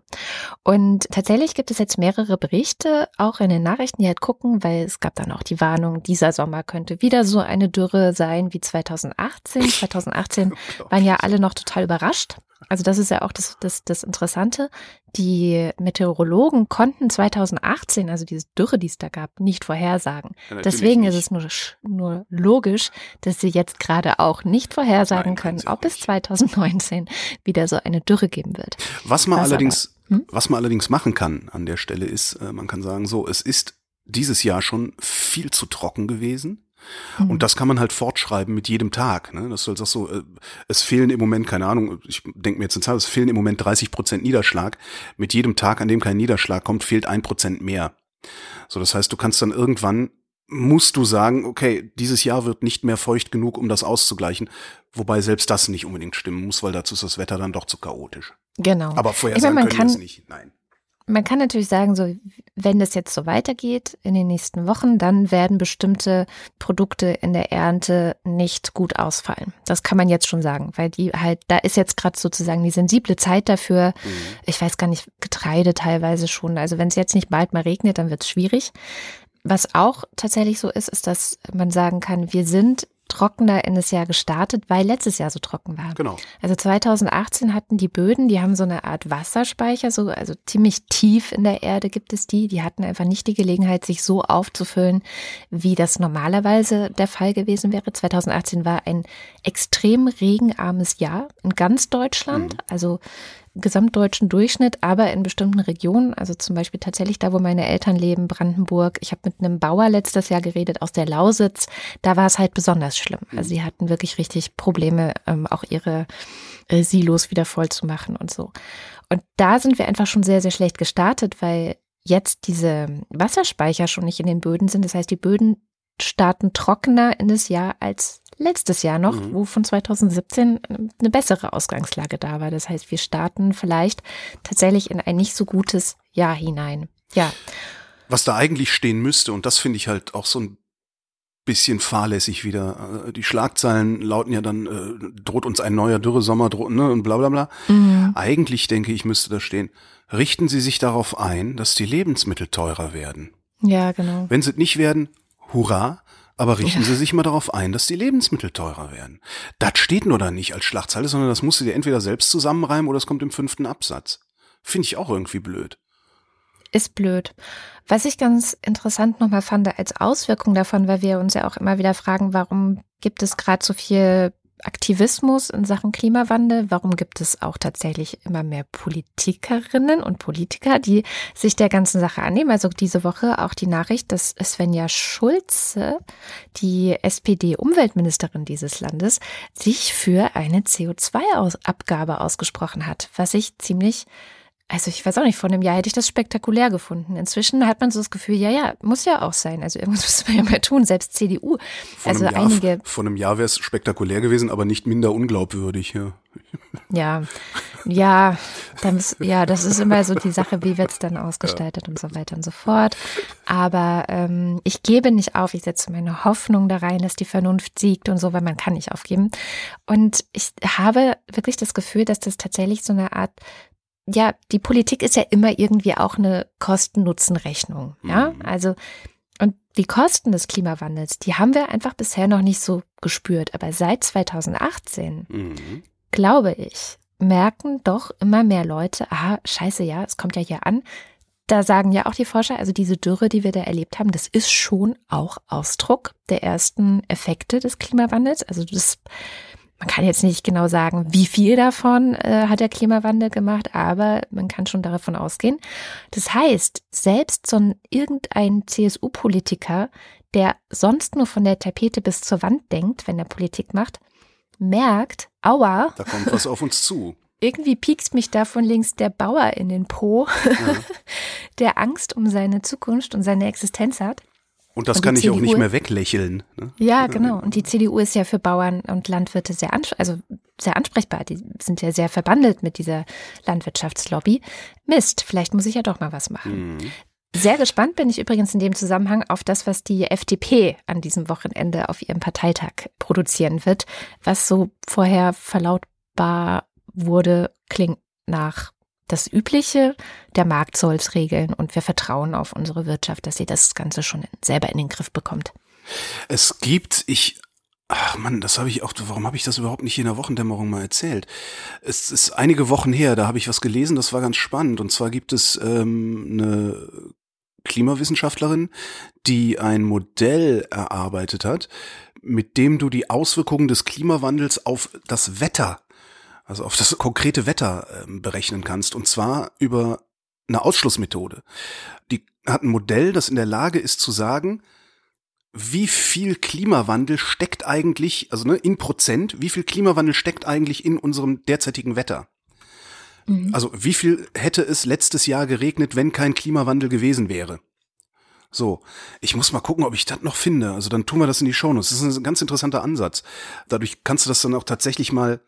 S1: Und tatsächlich gibt es jetzt mehrere Berichte, auch in den Nachrichten, die halt gucken, weil es gab dann auch die Warnung, dieser Sommer könnte wieder so eine Dürre sein wie 2018. 2018 (laughs) waren ja alle noch total überrascht. Also das ist ja auch das, das, das Interessante. Die Meteorologen konnten 2018, also diese Dürre, die es da gab, nicht vorhersagen. Ja, Deswegen nicht. ist es nur, nur logisch, dass sie jetzt gerade auch nicht vorhersagen Nein, können, ob es 2019 wieder so eine Dürre geben wird.
S2: Was man was allerdings, aber, hm? was man allerdings machen kann an der Stelle ist, äh, man kann sagen, so, es ist dieses Jahr schon viel zu trocken gewesen. Und das kann man halt fortschreiben mit jedem Tag. Ne? Das ist halt so, äh, es fehlen im Moment, keine Ahnung, ich denke mir jetzt in Zahl, es fehlen im Moment 30 Prozent Niederschlag. Mit jedem Tag, an dem kein Niederschlag kommt, fehlt ein Prozent mehr. So, das heißt, du kannst dann irgendwann musst du sagen, okay, dieses Jahr wird nicht mehr feucht genug, um das auszugleichen. Wobei selbst das nicht unbedingt stimmen muss, weil dazu ist das Wetter dann doch zu chaotisch.
S1: Genau.
S2: Aber vorher sagen können kann, wir es nicht. Nein.
S1: Man kann natürlich sagen, so, wenn das jetzt so weitergeht in den nächsten Wochen, dann werden bestimmte Produkte in der Ernte nicht gut ausfallen. Das kann man jetzt schon sagen, weil die halt, da ist jetzt gerade sozusagen die sensible Zeit dafür. Mhm. Ich weiß gar nicht, Getreide teilweise schon. Also wenn es jetzt nicht bald mal regnet, dann wird es schwierig. Was auch tatsächlich so ist, ist, dass man sagen kann, wir sind trockener in das Jahr gestartet, weil letztes Jahr so trocken war.
S2: Genau.
S1: Also 2018 hatten die Böden, die haben so eine Art Wasserspeicher, so also ziemlich tief in der Erde gibt es die. Die hatten einfach nicht die Gelegenheit, sich so aufzufüllen, wie das normalerweise der Fall gewesen wäre. 2018 war ein extrem regenarmes Jahr in ganz Deutschland. Mhm. Also gesamtdeutschen Durchschnitt, aber in bestimmten Regionen, also zum Beispiel tatsächlich da, wo meine Eltern leben, Brandenburg. Ich habe mit einem Bauer letztes Jahr geredet aus der Lausitz. Da war es halt besonders schlimm. Also sie hatten wirklich richtig Probleme, ähm, auch ihre äh, Silos wieder voll zu machen und so. Und da sind wir einfach schon sehr, sehr schlecht gestartet, weil jetzt diese Wasserspeicher schon nicht in den Böden sind. Das heißt, die Böden starten trockener in das Jahr als letztes Jahr noch, mhm. wo von 2017 eine bessere Ausgangslage da war. Das heißt, wir starten vielleicht tatsächlich in ein nicht so gutes Jahr hinein. Ja.
S2: Was da eigentlich stehen müsste, und das finde ich halt auch so ein bisschen fahrlässig wieder. Äh, die Schlagzeilen lauten ja dann, äh, droht uns ein neuer Dürresommer, droht, ne, und bla bla bla. Mhm. Eigentlich denke ich, müsste da stehen, richten Sie sich darauf ein, dass die Lebensmittel teurer werden.
S1: Ja, genau.
S2: Wenn sie nicht werden, hurra, aber richten ja. Sie sich mal darauf ein, dass die Lebensmittel teurer werden. Das steht nur da nicht als Schlagzeile, sondern das musst du dir entweder selbst zusammenreimen oder es kommt im fünften Absatz. Finde ich auch irgendwie blöd.
S1: Ist blöd. Was ich ganz interessant nochmal fand als Auswirkung davon, weil wir uns ja auch immer wieder fragen, warum gibt es gerade so viel Aktivismus in Sachen Klimawandel? Warum gibt es auch tatsächlich immer mehr Politikerinnen und Politiker, die sich der ganzen Sache annehmen? Also diese Woche auch die Nachricht, dass Svenja Schulze, die SPD-Umweltministerin dieses Landes, sich für eine CO2-Abgabe ausgesprochen hat, was ich ziemlich also ich weiß auch nicht, vor einem Jahr hätte ich das spektakulär gefunden. Inzwischen hat man so das Gefühl, ja, ja, muss ja auch sein. Also irgendwas (laughs) müssen wir ja mal tun, selbst CDU.
S2: Vor
S1: also
S2: einem Jahr,
S1: einige.
S2: Vor einem Jahr wäre es spektakulär gewesen, aber nicht minder unglaubwürdig, ja.
S1: Ja, ja, dann ist, ja, das ist immer so die Sache, wie wird es dann ausgestaltet ja. und so weiter und so fort. Aber ähm, ich gebe nicht auf, ich setze meine Hoffnung da rein, dass die Vernunft siegt und so, weil man kann nicht aufgeben. Und ich habe wirklich das Gefühl, dass das tatsächlich so eine Art ja, die Politik ist ja immer irgendwie auch eine Kosten-Nutzen-Rechnung. Ja, mhm. also, und die Kosten des Klimawandels, die haben wir einfach bisher noch nicht so gespürt. Aber seit 2018, mhm. glaube ich, merken doch immer mehr Leute, aha, scheiße, ja, es kommt ja hier an. Da sagen ja auch die Forscher, also diese Dürre, die wir da erlebt haben, das ist schon auch Ausdruck der ersten Effekte des Klimawandels. Also das man kann jetzt nicht genau sagen, wie viel davon äh, hat der Klimawandel gemacht, aber man kann schon davon ausgehen. Das heißt, selbst so ein irgendein CSU-Politiker, der sonst nur von der Tapete bis zur Wand denkt, wenn er Politik macht, merkt, aua.
S2: Da kommt was auf uns zu. (laughs)
S1: Irgendwie piekst mich da von links der Bauer in den Po, ja. (laughs) der Angst um seine Zukunft und seine Existenz hat.
S2: Und das und kann ich CDU, auch nicht mehr weglächeln. Ne?
S1: Ja, genau. Und die CDU ist ja für Bauern und Landwirte sehr, also sehr ansprechbar. Die sind ja sehr verbandelt mit dieser Landwirtschaftslobby. Mist, vielleicht muss ich ja doch mal was machen. Mhm. Sehr gespannt bin ich übrigens in dem Zusammenhang auf das, was die FDP an diesem Wochenende auf ihrem Parteitag produzieren wird, was so vorher verlautbar wurde, klingt nach das Übliche, der Markt soll es regeln und wir vertrauen auf unsere Wirtschaft, dass sie das Ganze schon selber in den Griff bekommt.
S2: Es gibt, ich Ach Mann, das habe ich auch, warum habe ich das überhaupt nicht in der Wochendämmerung mal erzählt? Es ist einige Wochen her, da habe ich was gelesen, das war ganz spannend. Und zwar gibt es ähm, eine Klimawissenschaftlerin, die ein Modell erarbeitet hat, mit dem du die Auswirkungen des Klimawandels auf das Wetter also auf das konkrete Wetter äh, berechnen kannst. Und zwar über eine Ausschlussmethode. Die hat ein Modell, das in der Lage ist zu sagen, wie viel Klimawandel steckt eigentlich, also ne, in Prozent, wie viel Klimawandel steckt eigentlich in unserem derzeitigen Wetter? Mhm. Also wie viel hätte es letztes Jahr geregnet, wenn kein Klimawandel gewesen wäre? So, ich muss mal gucken, ob ich das noch finde. Also dann tun wir das in die Shownotes. Das ist ein ganz interessanter Ansatz. Dadurch kannst du das dann auch tatsächlich mal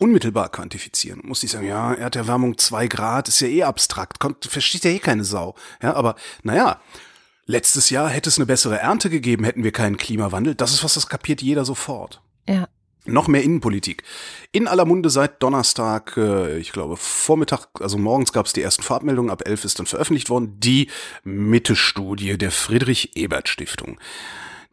S2: unmittelbar quantifizieren. Muss ich sagen, ja, Erderwärmung zwei Grad ist ja eh abstrakt, kommt, versteht ja eh keine Sau. Ja, aber naja, letztes Jahr hätte es eine bessere Ernte gegeben, hätten wir keinen Klimawandel. Das ist was, das kapiert jeder sofort.
S1: Ja.
S2: Noch mehr Innenpolitik. In aller Munde seit Donnerstag, äh, ich glaube Vormittag, also morgens gab es die ersten Farbmeldungen, ab elf ist dann veröffentlicht worden, die Mitte-Studie der Friedrich-Ebert-Stiftung.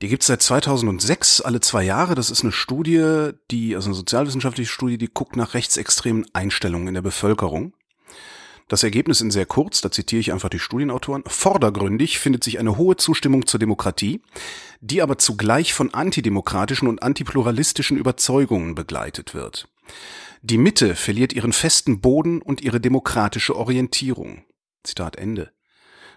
S2: Die gibt's seit 2006, alle zwei Jahre. Das ist eine Studie, die, also eine sozialwissenschaftliche Studie, die guckt nach rechtsextremen Einstellungen in der Bevölkerung. Das Ergebnis in sehr kurz, da zitiere ich einfach die Studienautoren. Vordergründig findet sich eine hohe Zustimmung zur Demokratie, die aber zugleich von antidemokratischen und antipluralistischen Überzeugungen begleitet wird. Die Mitte verliert ihren festen Boden und ihre demokratische Orientierung. Zitat Ende.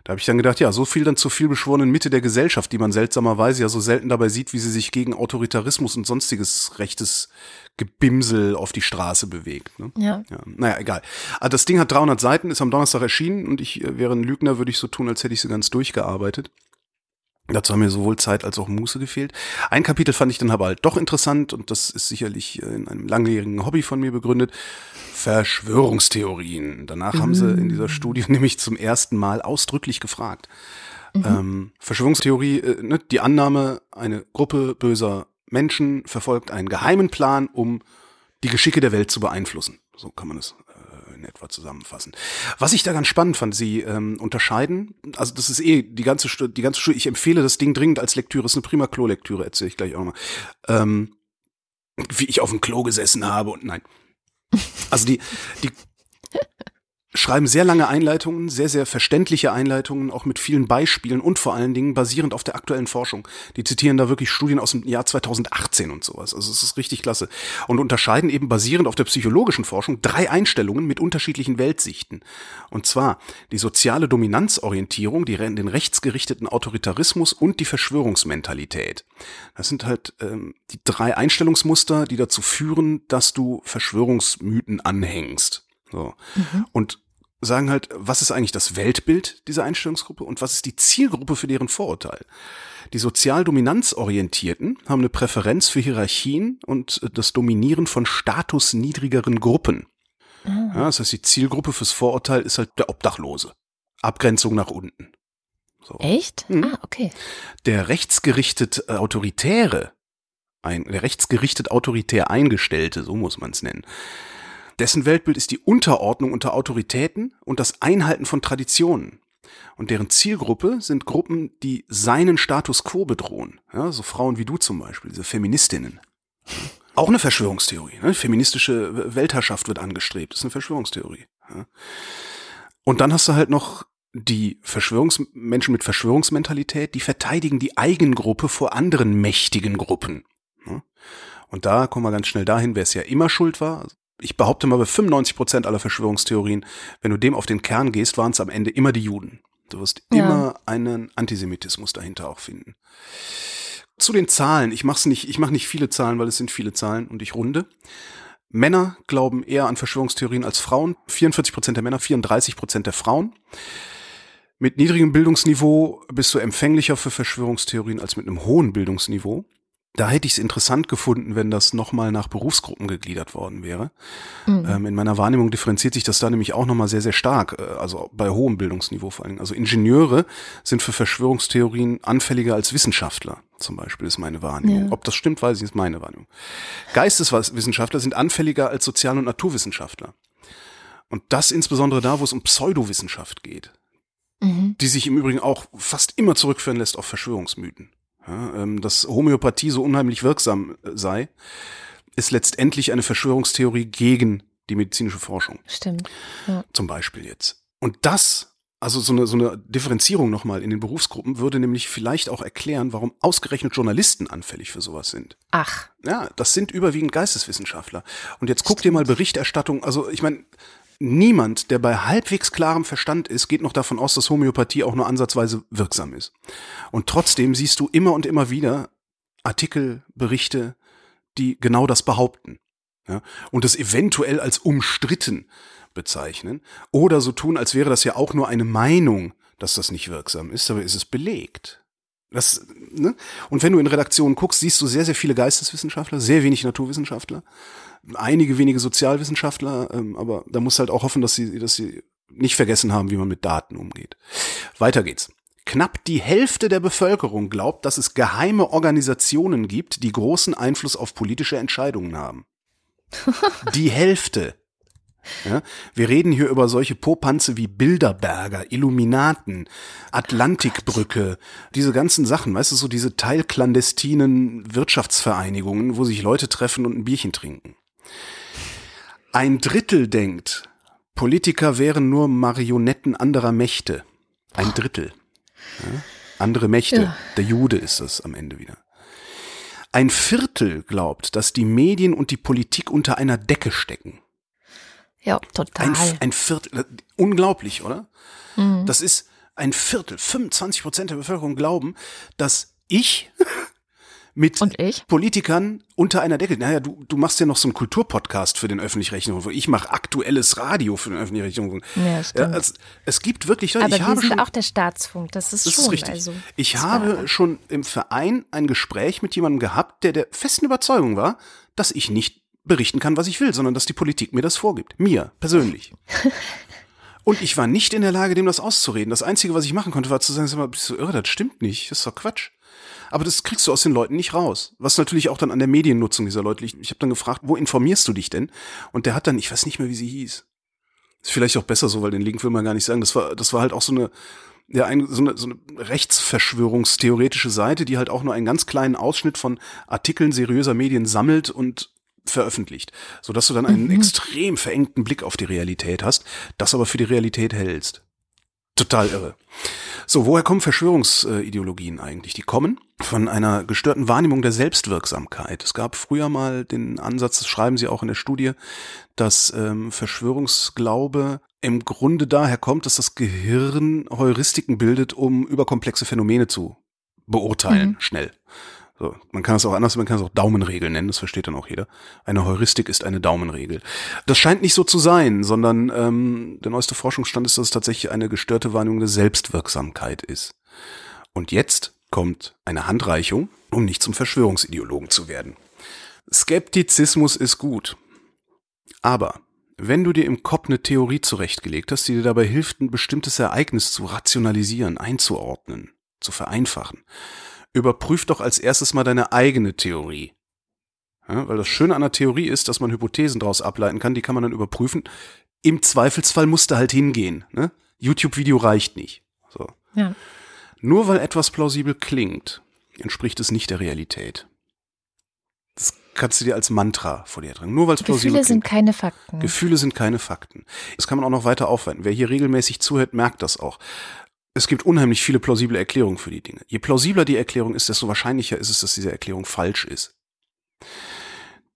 S2: Da habe ich dann gedacht, ja, so viel dann zur vielbeschworenen Mitte der Gesellschaft, die man seltsamerweise ja so selten dabei sieht, wie sie sich gegen Autoritarismus und sonstiges rechtes Gebimsel auf die Straße bewegt. Ne?
S1: Ja.
S2: ja. Naja, egal. Also das Ding hat 300 Seiten, ist am Donnerstag erschienen und ich äh, wäre ein Lügner, würde ich so tun, als hätte ich sie ganz durchgearbeitet. Dazu haben mir sowohl Zeit als auch Muße gefehlt. Ein Kapitel fand ich dann aber halt doch interessant und das ist sicherlich äh, in einem langjährigen Hobby von mir begründet. Verschwörungstheorien. Danach mhm. haben sie in dieser Studie (laughs) nämlich zum ersten Mal ausdrücklich gefragt. Mhm. Ähm, Verschwörungstheorie, äh, ne, die Annahme, eine Gruppe böser Menschen verfolgt einen geheimen Plan, um die Geschicke der Welt zu beeinflussen. So kann man es äh, in etwa zusammenfassen. Was ich da ganz spannend fand, sie ähm, unterscheiden, also das ist eh die ganze die ganze Studie, ich empfehle das Ding dringend als Lektüre, ist eine prima Klo-Lektüre, erzähle ich gleich auch mal. Ähm, wie ich auf dem Klo gesessen habe und nein. Also die, die schreiben sehr lange Einleitungen, sehr, sehr verständliche Einleitungen, auch mit vielen Beispielen und vor allen Dingen basierend auf der aktuellen Forschung. Die zitieren da wirklich Studien aus dem Jahr 2018 und sowas. Also es ist richtig klasse. Und unterscheiden eben basierend auf der psychologischen Forschung drei Einstellungen mit unterschiedlichen Weltsichten. Und zwar die soziale Dominanzorientierung, die, den rechtsgerichteten Autoritarismus und die Verschwörungsmentalität. Das sind halt ähm, die drei Einstellungsmuster, die dazu führen, dass du Verschwörungsmythen anhängst. So. Mhm. Und sagen halt, was ist eigentlich das Weltbild dieser Einstellungsgruppe und was ist die Zielgruppe für deren Vorurteil. Die sozial dominanzorientierten haben eine Präferenz für Hierarchien und das Dominieren von statusniedrigeren Gruppen. Ah. Ja, das heißt, die Zielgruppe fürs Vorurteil ist halt der Obdachlose. Abgrenzung nach unten.
S1: So. Echt? Hm. Ah, okay.
S2: Der rechtsgerichtet äh, Autoritäre, ein, der rechtsgerichtet autoritär Eingestellte, so muss man es nennen, dessen Weltbild ist die Unterordnung unter Autoritäten und das Einhalten von Traditionen. Und deren Zielgruppe sind Gruppen, die seinen Status quo bedrohen. Ja, so Frauen wie du zum Beispiel, diese Feministinnen. Auch eine Verschwörungstheorie. Ne? Feministische Weltherrschaft wird angestrebt. Das ist eine Verschwörungstheorie. Ja. Und dann hast du halt noch die Verschwörungsmenschen mit Verschwörungsmentalität, die verteidigen die Eigengruppe vor anderen mächtigen Gruppen. Ja. Und da kommen wir ganz schnell dahin, wer es ja immer schuld war. Ich behaupte mal, bei 95 Prozent aller Verschwörungstheorien, wenn du dem auf den Kern gehst, waren es am Ende immer die Juden. Du wirst ja. immer einen Antisemitismus dahinter auch finden. Zu den Zahlen. Ich mach's nicht, ich mache nicht viele Zahlen, weil es sind viele Zahlen und ich runde. Männer glauben eher an Verschwörungstheorien als Frauen. 44 Prozent der Männer, 34 Prozent der Frauen. Mit niedrigem Bildungsniveau bist du empfänglicher für Verschwörungstheorien als mit einem hohen Bildungsniveau. Da hätte ich es interessant gefunden, wenn das nochmal nach Berufsgruppen gegliedert worden wäre. Mhm. Ähm, in meiner Wahrnehmung differenziert sich das da nämlich auch nochmal sehr, sehr stark, äh, also bei hohem Bildungsniveau vor allem. Also Ingenieure sind für Verschwörungstheorien anfälliger als Wissenschaftler, zum Beispiel, ist meine Wahrnehmung. Ja. Ob das stimmt, weiß ich, ist meine Wahrnehmung. Geisteswissenschaftler sind anfälliger als Sozial- und Naturwissenschaftler. Und das insbesondere da, wo es um Pseudowissenschaft geht. Mhm. Die sich im Übrigen auch fast immer zurückführen lässt auf Verschwörungsmythen ja, ähm, dass Homöopathie so unheimlich wirksam äh, sei, ist letztendlich eine Verschwörungstheorie gegen die medizinische Forschung.
S1: Stimmt. Ja.
S2: Zum Beispiel jetzt. Und das, also so eine, so eine Differenzierung nochmal in den Berufsgruppen, würde nämlich vielleicht auch erklären, warum ausgerechnet Journalisten anfällig für sowas sind.
S1: Ach.
S2: Ja, das sind überwiegend Geisteswissenschaftler. Und jetzt guck dir mal Berichterstattung, also ich meine, niemand, der bei halbwegs klarem Verstand ist, geht noch davon aus, dass Homöopathie auch nur ansatzweise wirksam ist. Und trotzdem siehst du immer und immer wieder Artikel, Berichte, die genau das behaupten. Ja, und es eventuell als umstritten bezeichnen oder so tun, als wäre das ja auch nur eine Meinung, dass das nicht wirksam ist, aber ist es belegt. Das, ne? Und wenn du in Redaktionen guckst, siehst du sehr, sehr viele Geisteswissenschaftler, sehr wenig Naturwissenschaftler einige wenige Sozialwissenschaftler, ähm, aber da muss halt auch hoffen, dass sie, dass sie nicht vergessen haben, wie man mit Daten umgeht. Weiter geht's. Knapp die Hälfte der Bevölkerung glaubt, dass es geheime Organisationen gibt, die großen Einfluss auf politische Entscheidungen haben. (laughs) Die Hälfte. Ja, wir reden hier über solche Popanze wie Bilderberger, Illuminaten, Atlantikbrücke, diese ganzen Sachen, weißt du, so diese teilklandestinen Wirtschaftsvereinigungen, wo sich Leute treffen und ein Bierchen trinken. Ein Drittel denkt, Politiker wären nur Marionetten anderer Mächte. Ein Drittel. Ja? Andere Mächte. Ja. Der Jude ist es am Ende wieder. Ein Viertel glaubt, dass die Medien und die Politik unter einer Decke stecken.
S1: Ja, total.
S2: Ein, ein Viertel, unglaublich, oder? Mhm. Das ist ein Viertel, 25 Prozent der Bevölkerung glauben, dass ich (laughs) mit Politikern unter einer Decke. Naja, du, du machst ja noch so einen Kulturpodcast für den öffentlich-rechtlichen Rundfunk. Ich mache aktuelles Radio für den öffentlich-rechtlichen Rundfunk. Ja, stimmt. Ja, es, es, gibt wirklich
S1: Leute,
S2: Aber
S1: ich habe schon, auch der Staatsfunk, das ist
S2: das
S1: schon.
S2: Ist richtig. Also, ich habe schon im Verein ein Gespräch mit jemandem gehabt, der der festen Überzeugung war, dass ich nicht berichten kann, was ich will, sondern dass die Politik mir das vorgibt. Mir, persönlich. (laughs) Und ich war nicht in der Lage, dem das auszureden. Das Einzige, was ich machen konnte, war zu sagen, sag mal, bist du irre, das stimmt nicht, das ist doch Quatsch. Aber das kriegst du aus den Leuten nicht raus. Was natürlich auch dann an der Mediennutzung dieser Leute liegt. Ich habe dann gefragt, wo informierst du dich denn? Und der hat dann, ich weiß nicht mehr, wie sie hieß. Ist vielleicht auch besser so, weil den Link will man gar nicht sagen. Das war, das war halt auch so eine, ja, so, eine, so eine rechtsverschwörungstheoretische Seite, die halt auch nur einen ganz kleinen Ausschnitt von Artikeln seriöser Medien sammelt und veröffentlicht, so dass du dann einen mhm. extrem verengten Blick auf die Realität hast, das aber für die Realität hältst. Total irre. So, woher kommen Verschwörungsideologien eigentlich? Die kommen von einer gestörten Wahrnehmung der Selbstwirksamkeit. Es gab früher mal den Ansatz, das schreiben sie auch in der Studie, dass ähm, Verschwörungsglaube im Grunde daher kommt, dass das Gehirn Heuristiken bildet, um überkomplexe Phänomene zu beurteilen, mhm. schnell. So, man kann es auch anders, man kann es auch Daumenregel nennen, das versteht dann auch jeder. Eine Heuristik ist eine Daumenregel. Das scheint nicht so zu sein, sondern ähm, der neueste Forschungsstand ist, dass es tatsächlich eine gestörte Wahrnehmung der Selbstwirksamkeit ist. Und jetzt kommt eine Handreichung, um nicht zum Verschwörungsideologen zu werden. Skeptizismus ist gut. Aber wenn du dir im Kopf eine Theorie zurechtgelegt hast, die dir dabei hilft, ein bestimmtes Ereignis zu rationalisieren, einzuordnen, zu vereinfachen, überprüf doch als erstes mal deine eigene Theorie. Ja, weil das Schöne an der Theorie ist, dass man Hypothesen daraus ableiten kann, die kann man dann überprüfen. Im Zweifelsfall musst du halt hingehen. Ne? YouTube-Video reicht nicht. So.
S1: Ja.
S2: Nur weil etwas plausibel klingt, entspricht es nicht der Realität. Das kannst du dir als Mantra vor dir tragen. Nur weil es plausibel
S1: Gefühle sind
S2: klingt.
S1: keine Fakten.
S2: Gefühle sind keine Fakten. Das kann man auch noch weiter aufwenden. Wer hier regelmäßig zuhört, merkt das auch. Es gibt unheimlich viele plausible Erklärungen für die Dinge. Je plausibler die Erklärung ist, desto wahrscheinlicher ist es, dass diese Erklärung falsch ist.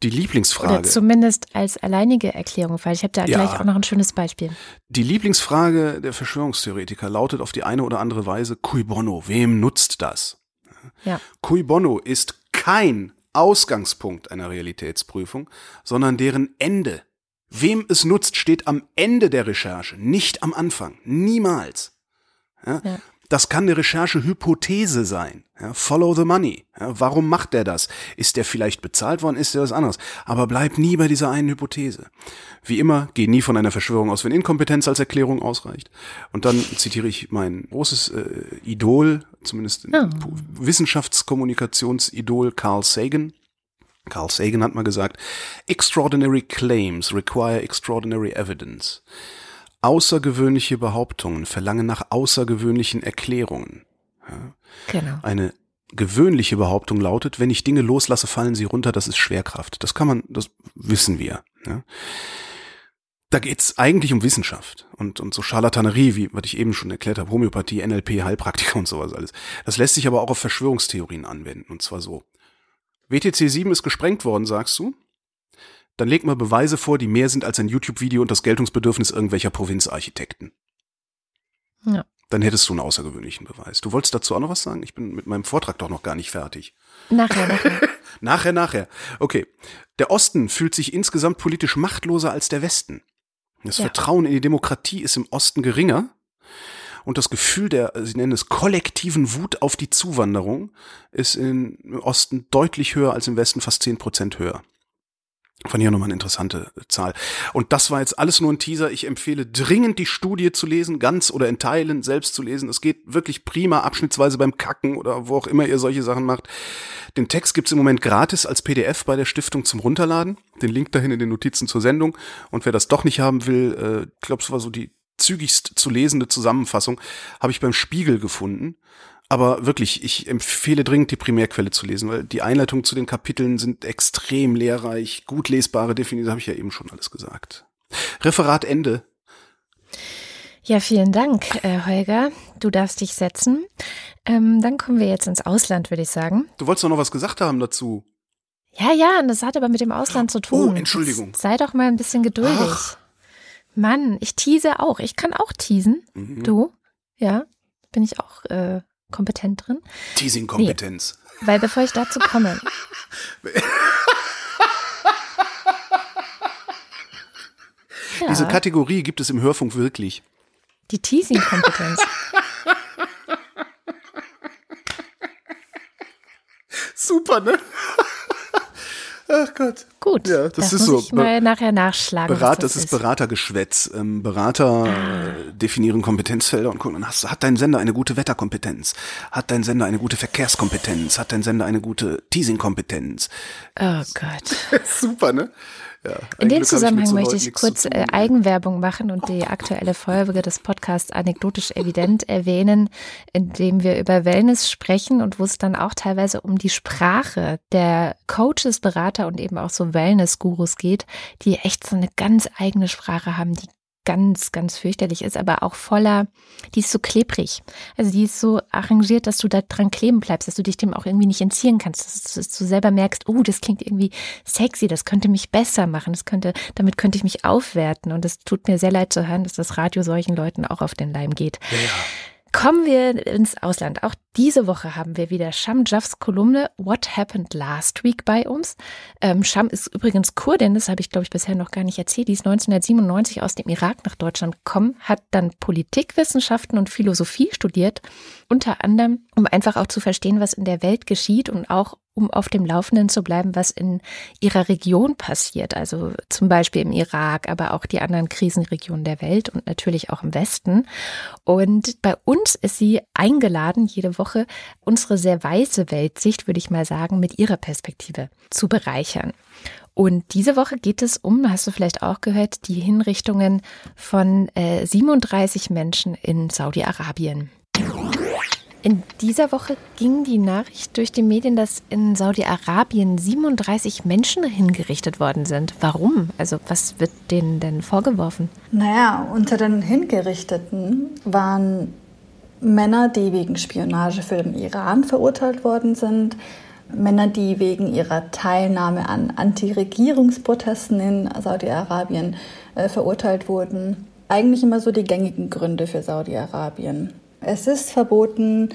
S2: Die Lieblingsfrage.
S1: Oder zumindest als alleinige Erklärung, weil ich habe da
S2: Ja.
S1: gleich auch noch ein schönes Beispiel.
S2: Die Lieblingsfrage der Verschwörungstheoretiker lautet auf die eine oder andere Weise, cui bono, wem nutzt das?
S1: Ja.
S2: Cui bono ist kein Ausgangspunkt einer Realitätsprüfung, sondern deren Ende. Wem es nutzt, steht am Ende der Recherche, nicht am Anfang. Niemals. Ja?
S1: Ja.
S2: Das kann eine Recherche-Hypothese sein. Ja, follow the money. Ja, warum macht der das? Ist der vielleicht bezahlt worden? Ist der was anderes? Aber bleib nie bei dieser einen Hypothese. Wie immer, geh nie von einer Verschwörung aus, wenn Inkompetenz als Erklärung ausreicht. Und dann zitiere ich mein großes äh, Idol, zumindest. Pu- Wissenschaftskommunikationsidol Carl Sagan. Carl Sagan hat mal gesagt, extraordinary claims require extraordinary evidence. Außergewöhnliche Behauptungen verlangen nach außergewöhnlichen Erklärungen.
S1: Genau.
S2: Eine gewöhnliche Behauptung lautet, wenn ich Dinge loslasse, fallen sie runter, das ist Schwerkraft. Das kann man, das wissen wir. Ja. Da geht's eigentlich um Wissenschaft und, und so Charlatanerie, wie was ich eben schon erklärt habe, Homöopathie, NLP, Heilpraktiker (laughs) und sowas alles. Das lässt sich aber auch auf Verschwörungstheorien anwenden, und zwar so. WTC 7 ist gesprengt worden, sagst du? Dann leg mal Beweise vor, die mehr sind als ein YouTube-Video und das Geltungsbedürfnis irgendwelcher Provinzarchitekten.
S1: Ja.
S2: Dann hättest du einen außergewöhnlichen Beweis. Du wolltest dazu auch noch was sagen? Ich bin mit meinem Vortrag doch noch gar nicht fertig.
S1: Nachher, nachher. (laughs)
S2: Nachher, nachher. Okay. Der Osten fühlt sich insgesamt politisch machtloser als der Westen. Das
S1: Ja.
S2: Vertrauen in die Demokratie ist im Osten geringer und das Gefühl der, sie nennen es kollektiven Wut auf die Zuwanderung, ist im Osten deutlich höher als im Westen, fast zehn Prozent höher. Fand ja nochmal eine interessante Zahl. Und das war jetzt alles nur ein Teaser. Ich empfehle dringend die Studie zu lesen, ganz oder in Teilen selbst zu lesen. Es geht wirklich prima, abschnittsweise beim Kacken oder wo auch immer ihr solche Sachen macht. Den Text gibt's im Moment gratis als PDF bei der Stiftung zum Runterladen. Den Link dahin in den Notizen zur Sendung. Und wer das doch nicht haben will, äh, ich glaube, es war so die zügigst zu lesende Zusammenfassung, habe ich beim Spiegel gefunden. Aber wirklich, ich empfehle dringend die Primärquelle zu lesen, weil die Einleitungen zu den Kapiteln sind extrem lehrreich, gut lesbare Definitionen, habe ich ja eben schon alles gesagt. Referat Ende.
S1: Ja, vielen Dank, äh, Holger. Du darfst dich setzen. Ähm, dann kommen wir jetzt ins Ausland, würde ich sagen.
S2: Du wolltest doch noch was gesagt haben dazu.
S1: Ja, ja, und das hat aber mit dem Ausland zu tun.
S2: Oh, Entschuldigung.
S1: Jetzt sei doch mal ein bisschen geduldig.
S2: Ach.
S1: Mann, ich tease auch. Ich kann auch teasen.
S2: Mhm.
S1: Du? Ja, bin ich auch äh, kompetent drin.
S2: Teasing-Kompetenz.
S1: Weil bevor ich dazu komme. (laughs) ja,
S2: Diese Kategorie gibt es im Hörfunk wirklich.
S1: die Teasing-Kompetenz. (laughs)
S2: Super, ne? (laughs) Ach Gott.
S1: Gut,
S2: Ja, das ist
S1: muss
S2: so.
S1: ich mal nachher nachschlagen.
S2: Berat, das ist
S1: ist.
S2: Beratergeschwätz. Ähm, Berater äh, definieren Kompetenzfelder und gucken, hast, hat dein Sender eine gute Wetterkompetenz? Hat dein Sender eine gute Verkehrskompetenz? Hat dein Sender eine gute Teasing-Kompetenz?
S1: Oh Gott. (laughs)
S2: Super, ne? Ja,
S1: In dem
S2: Glück ich
S1: Zusammenhang
S2: so
S1: möchte ich kurz
S2: tun.
S1: äh, Eigenwerbung machen und die aktuelle Folge des Podcasts Anekdotisch Evident erwähnen, in dem wir über Wellness sprechen und wo es dann auch teilweise um die Sprache der Coaches, Berater und eben auch so Wellness-Gurus geht, die echt so eine ganz eigene Sprache haben, die ganz, ganz fürchterlich ist, aber auch voller, die ist so klebrig. Also die ist so arrangiert, dass du da dran kleben bleibst, dass du dich dem auch irgendwie nicht entziehen kannst, dass, dass du selber merkst, oh, das klingt irgendwie sexy, das könnte mich besser machen, das könnte, damit könnte ich mich aufwerten und es tut mir sehr leid zu hören, dass das Radio solchen Leuten auch auf den Leim geht.
S2: Ja, ja.
S1: Kommen wir ins Ausland. Auch diese Woche haben wir wieder Sham Jaffs Kolumne What Happened Last Week bei uns. Ähm, Sham ist übrigens Kurdin, das habe ich, glaube ich, bisher noch gar nicht erzählt. Die ist 1997 aus dem Irak nach Deutschland gekommen, hat dann Politikwissenschaften und Philosophie studiert, unter anderem, um einfach auch zu verstehen, was in der Welt geschieht und auch um auf dem Laufenden zu bleiben, was in ihrer Region passiert. Also zum Beispiel im Irak, aber auch die anderen Krisenregionen der Welt und natürlich auch im Westen. Und bei uns ist sie eingeladen, jede Woche unsere sehr weiße Weltsicht, würde ich mal sagen, mit ihrer Perspektive zu bereichern. Und diese Woche geht es um, hast du vielleicht auch gehört, die Hinrichtungen von äh, 37 Menschen in Saudi-Arabien. In dieser Woche ging die Nachricht durch die Medien, dass in Saudi-Arabien 37 Menschen hingerichtet worden sind. Warum? Also was wird denen denn vorgeworfen?
S3: Naja, unter den Hingerichteten waren Männer, die wegen Spionage für den Iran verurteilt worden sind, Männer, die wegen ihrer Teilnahme an Anti-Regierungsprotesten in Saudi-Arabien äh, verurteilt wurden. Eigentlich immer so die gängigen Gründe für Saudi-Arabien. Es ist verboten,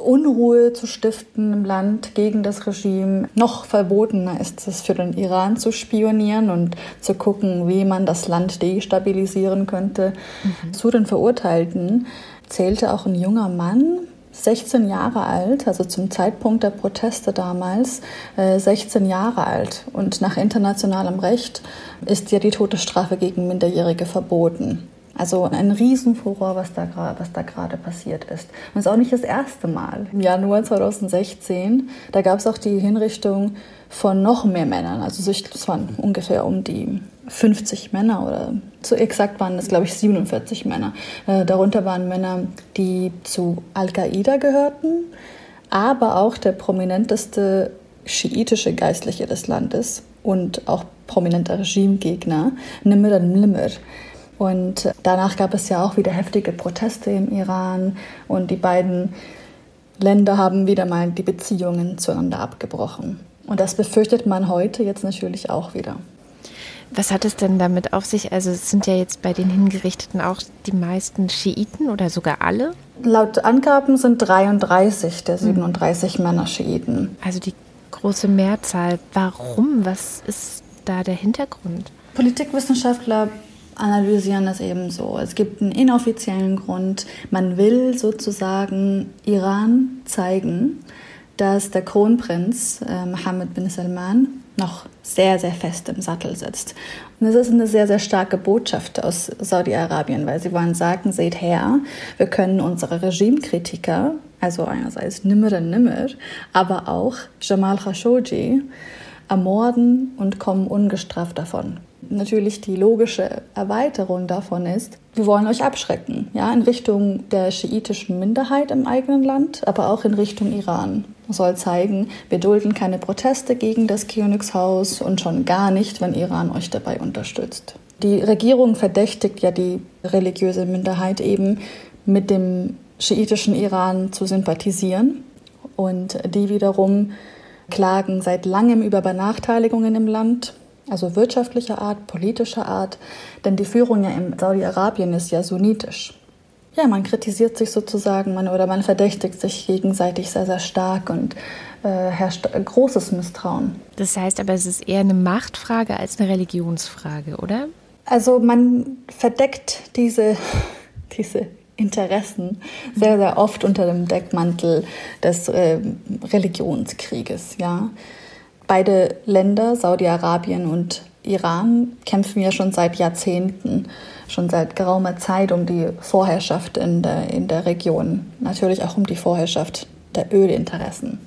S3: Unruhe zu stiften im Land gegen das Regime. Noch verbotener ist es für den Iran zu spionieren und zu gucken, wie man das Land destabilisieren könnte. Mhm. Zu den Verurteilten zählte auch ein junger Mann, 16 Jahre alt, also zum Zeitpunkt der Proteste damals, 16 äh, Jahre alt. Und nach internationalem Recht ist ja die Todesstrafe gegen Minderjährige verboten. Also ein Riesenfuror, was da, was da gerade passiert ist. Und es ist auch nicht das erste Mal. Im Januar 2016, da gab es auch die Hinrichtung von noch mehr Männern. Also es waren ungefähr um die 50 Männer oder zu exakt waren das, glaube ich, 47 Männer. Äh, darunter waren Männer, die zu Al-Qaida gehörten, aber auch der prominenteste schiitische Geistliche des Landes und auch prominenter Regimegegner, Nimr al-Nimr. Und danach gab es ja auch wieder heftige Proteste im Iran und die beiden Länder haben wieder mal die Beziehungen zueinander abgebrochen. Und das befürchtet man heute jetzt natürlich auch wieder.
S1: Was hat es denn damit auf sich? Also es sind ja jetzt bei den Hingerichteten auch die meisten Schiiten oder sogar alle?
S3: Laut Angaben sind 33 der 37 mhm. Männer Schiiten.
S1: Also die große Mehrzahl. Warum? Was ist da der Hintergrund?
S3: Politikwissenschaftler analysieren das eben so. Es gibt einen inoffiziellen Grund. Man will sozusagen Iran zeigen, dass der Kronprinz äh, Mohammed bin Salman noch sehr, sehr fest im Sattel sitzt. Und das ist eine sehr, sehr starke Botschaft aus Saudi-Arabien, weil sie wollen sagen, seht her, wir können unsere Regimekritiker, also einerseits Nimr Nimr, aber auch Jamal Khashoggi, ermorden und kommen ungestraft davon natürlich die logische Erweiterung davon ist, wir wollen euch abschrecken, ja, in Richtung der schiitischen Minderheit im eigenen Land, aber auch in Richtung Iran. Man soll zeigen, wir dulden keine Proteste gegen das Königshaus und schon gar nicht, wenn Iran euch dabei unterstützt. Die Regierung verdächtigt ja die religiöse Minderheit eben mit dem schiitischen Iran zu sympathisieren und die wiederum klagen seit langem über Benachteiligungen im Land also wirtschaftlicher Art, politischer Art, denn die Führung ja in Saudi-Arabien ist ja sunnitisch. Ja, man kritisiert sich sozusagen man, oder man verdächtigt sich gegenseitig sehr, sehr stark und äh, herrscht großes Misstrauen.
S1: Das heißt aber, es ist eher eine Machtfrage als eine Religionsfrage, oder?
S3: Also man verdeckt diese, (laughs) diese Interessen sehr, sehr oft unter dem Deckmantel des äh, Religionskrieges, ja. Beide Länder, Saudi-Arabien und Iran, kämpfen ja schon seit Jahrzehnten, schon seit geraumer Zeit um die Vorherrschaft in der, in der Region. Natürlich auch um die Vorherrschaft der Ölinteressen.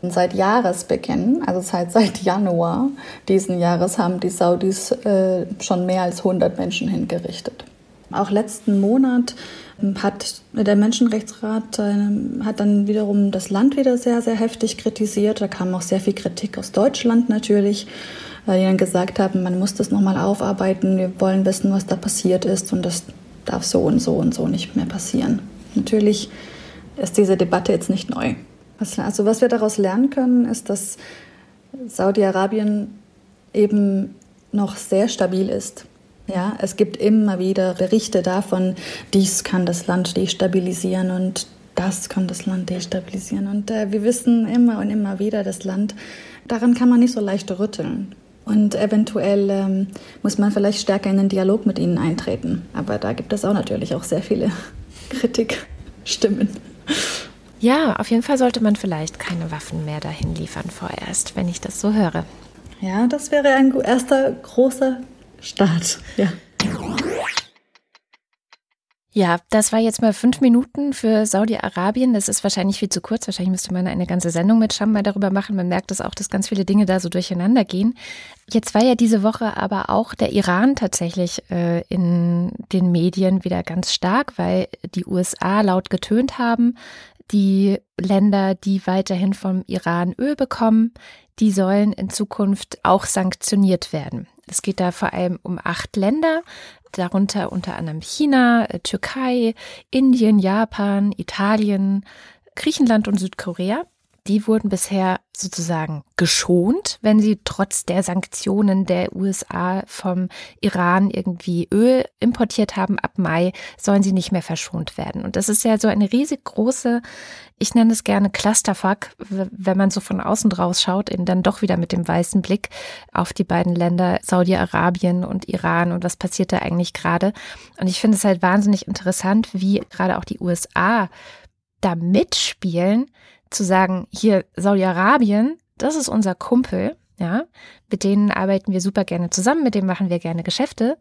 S3: Und seit Jahresbeginn, also seit, seit Januar diesen Jahres, haben die Saudis äh, schon mehr als 100 Menschen hingerichtet. Auch letzten Monat hat der Menschenrechtsrat äh, hat dann wiederum das Land wieder sehr, sehr heftig kritisiert. Da kam auch sehr viel Kritik aus Deutschland natürlich, weil die dann gesagt haben, man muss das nochmal aufarbeiten, wir wollen wissen, was da passiert ist und das darf so und so und so nicht mehr passieren. Natürlich ist diese Debatte jetzt nicht neu. Also was wir daraus lernen können, ist, dass Saudi-Arabien eben noch sehr stabil ist Ja, es gibt immer wieder Berichte davon, dies kann das Land destabilisieren und das kann das Land destabilisieren. Und äh, wir wissen immer und immer wieder, das Land, daran kann man nicht so leicht rütteln. Und eventuell ähm, muss man vielleicht stärker in den Dialog mit ihnen eintreten. Aber da gibt es auch natürlich auch sehr viele (laughs) Kritikstimmen.
S1: Ja, auf jeden Fall sollte man vielleicht keine Waffen mehr dahin liefern vorerst, wenn ich das so höre.
S3: Ja, das wäre ein erster großer Start. Ja.
S1: Ja, das war jetzt mal fünf Minuten für Saudi-Arabien. Das ist wahrscheinlich viel zu kurz. Wahrscheinlich müsste man eine ganze Sendung mit Scham mal darüber machen. Man merkt es auch, dass ganz viele Dinge da so durcheinander gehen. Jetzt war ja diese Woche aber auch der Iran tatsächlich äh, in den Medien wieder ganz stark, weil die USA laut getönt haben, die Länder, die weiterhin vom Iran Öl bekommen, die sollen in Zukunft auch sanktioniert werden. Es geht da vor allem um acht Länder, darunter unter anderem China, äh, Türkei, Indien, Japan, Italien, Griechenland und Südkorea. Die wurden bisher sozusagen geschont, wenn sie trotz der Sanktionen der USA vom Iran irgendwie Öl importiert haben. Ab Mai sollen sie nicht mehr verschont werden. Und das ist ja so eine riesig große, ich nenne es gerne Clusterfuck, wenn man so von außen draus schaut, eben dann doch wieder mit dem weißen Blick auf die beiden Länder Saudi-Arabien und Iran und was passiert da eigentlich gerade. Und ich finde es halt wahnsinnig interessant, wie gerade auch die USA da mitspielen, zu sagen, hier Saudi-Arabien, das ist unser Kumpel, ja, mit denen arbeiten wir super gerne zusammen, mit denen machen wir gerne Geschäfte.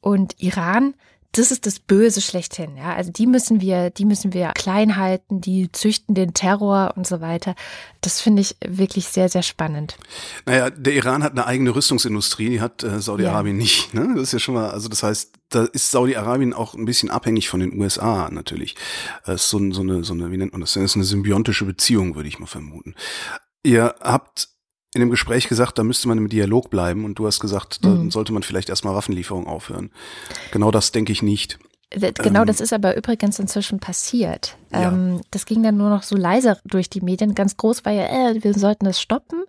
S1: Und Iran, das ist das Böse schlechthin, ja. Also die müssen wir, die müssen wir klein halten, die züchten den Terror und so weiter. Das finde ich wirklich sehr, sehr spannend.
S2: Naja, der Iran hat eine eigene Rüstungsindustrie, die hat äh, Saudi-Arabien ja. nicht. Ne? Das ist ja schon mal, also das heißt, da ist Saudi-Arabien auch ein bisschen abhängig von den USA natürlich. Das ist so, so eine, so eine, wie nennt man das? Das ist eine symbiontische Beziehung, würde ich mal vermuten. Ihr habt in dem Gespräch gesagt, da müsste man im Dialog bleiben und du hast gesagt, dann mhm. sollte man vielleicht erstmal Waffenlieferungen aufhören. Genau das denke ich nicht.
S1: Genau, ähm, das ist aber übrigens inzwischen passiert. Ja. Ähm, das ging dann nur noch so leise durch die Medien. Ganz groß war ja, äh, wir sollten das stoppen.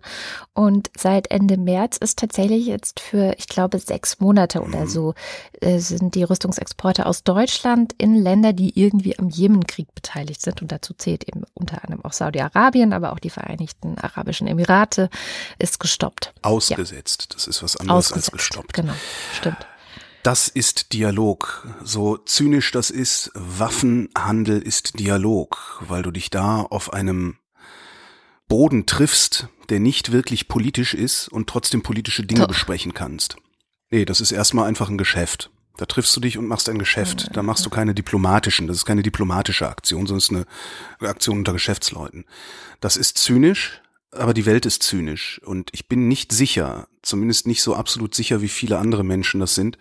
S1: Und seit Ende März ist tatsächlich jetzt für, ich glaube, sechs Monate oder mhm. so, äh, sind die Rüstungsexporte aus Deutschland in Länder, die irgendwie am Jemenkrieg beteiligt sind. Und dazu zählt eben unter anderem auch Saudi-Arabien, aber auch die Vereinigten Arabischen Emirate, ist gestoppt.
S2: Ausgesetzt. Ja. Das ist was anderes Ausgesetzt. als gestoppt.
S1: Genau, stimmt.
S2: Das ist Dialog. So zynisch das ist, Waffenhandel ist Dialog, weil du dich da auf einem Boden triffst, der nicht wirklich politisch ist und trotzdem politische Dinge Doch. besprechen kannst. Nee, das ist erstmal einfach ein Geschäft. Da triffst du dich und machst ein Geschäft. Da machst du keine diplomatischen, das ist keine diplomatische Aktion, sondern es ist eine Aktion unter Geschäftsleuten. Das ist zynisch, aber die Welt ist zynisch und ich bin nicht sicher, zumindest nicht so absolut sicher, wie viele andere Menschen das sind.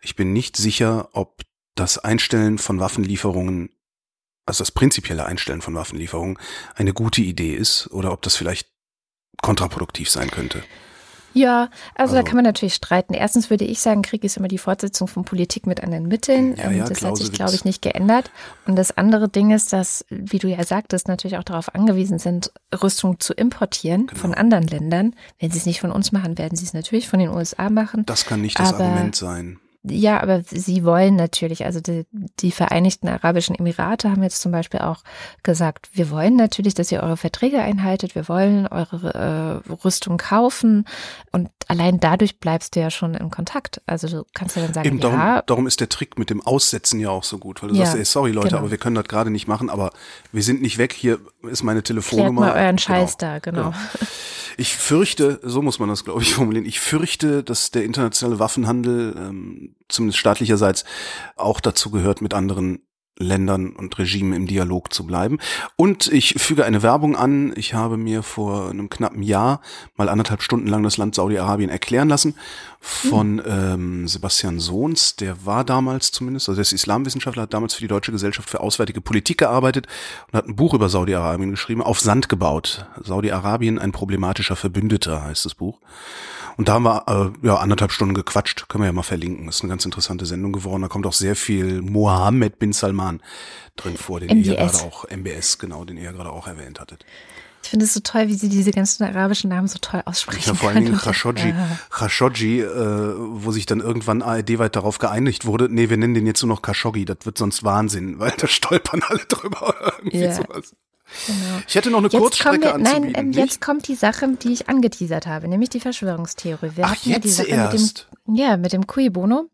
S2: Ich bin nicht sicher, ob das Einstellen von Waffenlieferungen, also das prinzipielle Einstellen von Waffenlieferungen, eine gute Idee ist oder ob das vielleicht kontraproduktiv sein könnte.
S1: Ja, also, also, da kann man natürlich streiten. Erstens würde ich sagen, Krieg ist immer die Fortsetzung von Politik mit anderen Mitteln. Ja, ja, das hat sich, glaube ich, nicht geändert. Und das andere Ding ist, dass, wie du ja sagtest, natürlich auch darauf angewiesen sind, Rüstung zu importieren genau. von anderen Ländern. Wenn sie es nicht von uns machen, werden sie es natürlich von den USA machen.
S2: Das kann nicht das Aber Argument sein.
S1: Ja, aber sie wollen natürlich, also die, die, Vereinigten Arabischen Emirate haben jetzt zum Beispiel auch gesagt, wir wollen natürlich, dass ihr eure Verträge einhaltet, wir wollen eure äh, Rüstung kaufen und allein dadurch bleibst du ja schon in Kontakt. Also du kannst ja dann sagen,
S2: Eben darum, ja. Darum ist der Trick mit dem Aussetzen ja auch so gut, weil du ja, sagst, ey, sorry Leute, genau. aber wir können das gerade nicht machen, aber wir sind nicht weg, hier ist meine Telefonnummer.
S1: Klärt mal euren Scheiß genau. da, genau. genau.
S2: Ich fürchte, so muss man das glaube ich formulieren, ich fürchte, dass der internationale Waffenhandel ähm, zumindest staatlicherseits auch dazu gehört, mit anderen Ländern und Regimen im Dialog zu bleiben. Und ich füge eine Werbung an. Ich habe mir vor einem knappen Jahr mal anderthalb Stunden lang das Land Saudi-Arabien erklären lassen von ähm, Sebastian Sohns. Der war damals zumindest, also der ist Islamwissenschaftler, hat damals für die Deutsche Gesellschaft für Auswärtige Politik gearbeitet und hat ein Buch über Saudi-Arabien geschrieben, auf Sand gebaut. Saudi-Arabien, ein problematischer Verbündeter heißt das Buch. Und da haben wir äh, ja anderthalb Stunden gequatscht, können wir ja mal verlinken. Ist eine ganz interessante Sendung geworden. Da kommt auch sehr viel Mohammed bin Salman drin vor, den MBS. ihr gerade auch, MBS, genau, den ihr gerade auch erwähnt hattet.
S1: Ich finde es so toll, wie sie diese ganzen arabischen Namen so toll aussprechen.
S2: Ja, vor allen Dingen Khashoggi, Khashoggi äh, wo sich dann irgendwann ARD weit darauf geeinigt wurde, nee, wir nennen den jetzt nur noch Khashoggi, das wird sonst Wahnsinn, weil da stolpern alle drüber irgendwie yeah. sowas. Genau. Ich hätte noch eine jetzt Kurzstrecke wir,
S1: anzubieten. Nein, ähm, jetzt kommt die Sache, die ich angeteasert habe, nämlich die Verschwörungstheorie. Wir
S2: Ach, jetzt ja die Sache erst.
S1: Mit dem, ja, mit dem Cui Bono.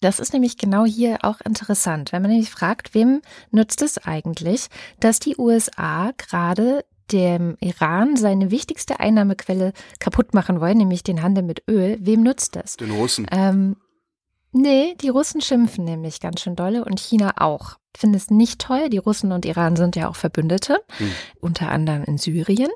S1: Das ist nämlich genau hier auch interessant, wenn man nämlich fragt, wem nützt es eigentlich, dass die USA gerade dem Iran seine wichtigste Einnahmequelle kaputt machen wollen, nämlich den Handel mit Öl. Wem nützt das?
S2: Den Russen.
S1: Ähm, nee, die Russen schimpfen nämlich ganz schön dolle und China auch. Ich finde es nicht toll. Die Russen und Iran sind ja auch Verbündete, hm. unter anderem in Syrien.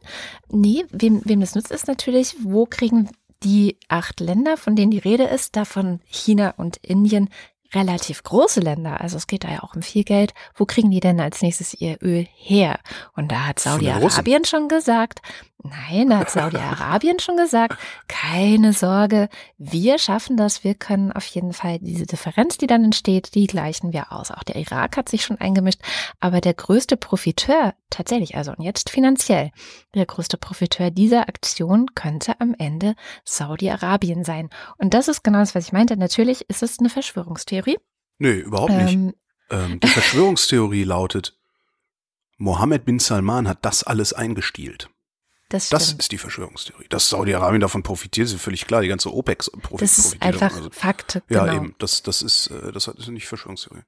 S1: Nee, wem, wem das nützt, ist natürlich, wo kriegen die acht Länder, von denen die Rede ist, davon China und Indien, relativ große Länder, also es geht da ja auch um viel Geld, wo kriegen die denn als nächstes ihr Öl her? Und da hat Saudi-Arabien schon gesagt, nein, da hat Saudi-Arabien schon gesagt, keine Sorge, wir schaffen das, wir können auf jeden Fall diese Differenz, die dann entsteht, die gleichen wir aus. Auch der Irak hat sich schon eingemischt, aber der größte Profiteur tatsächlich, also und jetzt finanziell, der größte Profiteur dieser Aktion könnte am Ende Saudi-Arabien sein. Und das ist genau das, was ich meinte. Natürlich ist es eine Verschwörungstheorie.
S2: Nee, überhaupt nicht. Ähm, ähm, die Verschwörungstheorie lautet, Mohammed bin Salman hat das alles eingestielt. Das, das, ist die Verschwörungstheorie. Dass Saudi-Arabien davon profitiert, ist völlig klar. Die ganze OPEC profitiert.
S1: Das ist einfach also, Fakt.
S2: Ja, genau. eben. Das, das ist, äh, das ist nicht Verschwörungstheorie.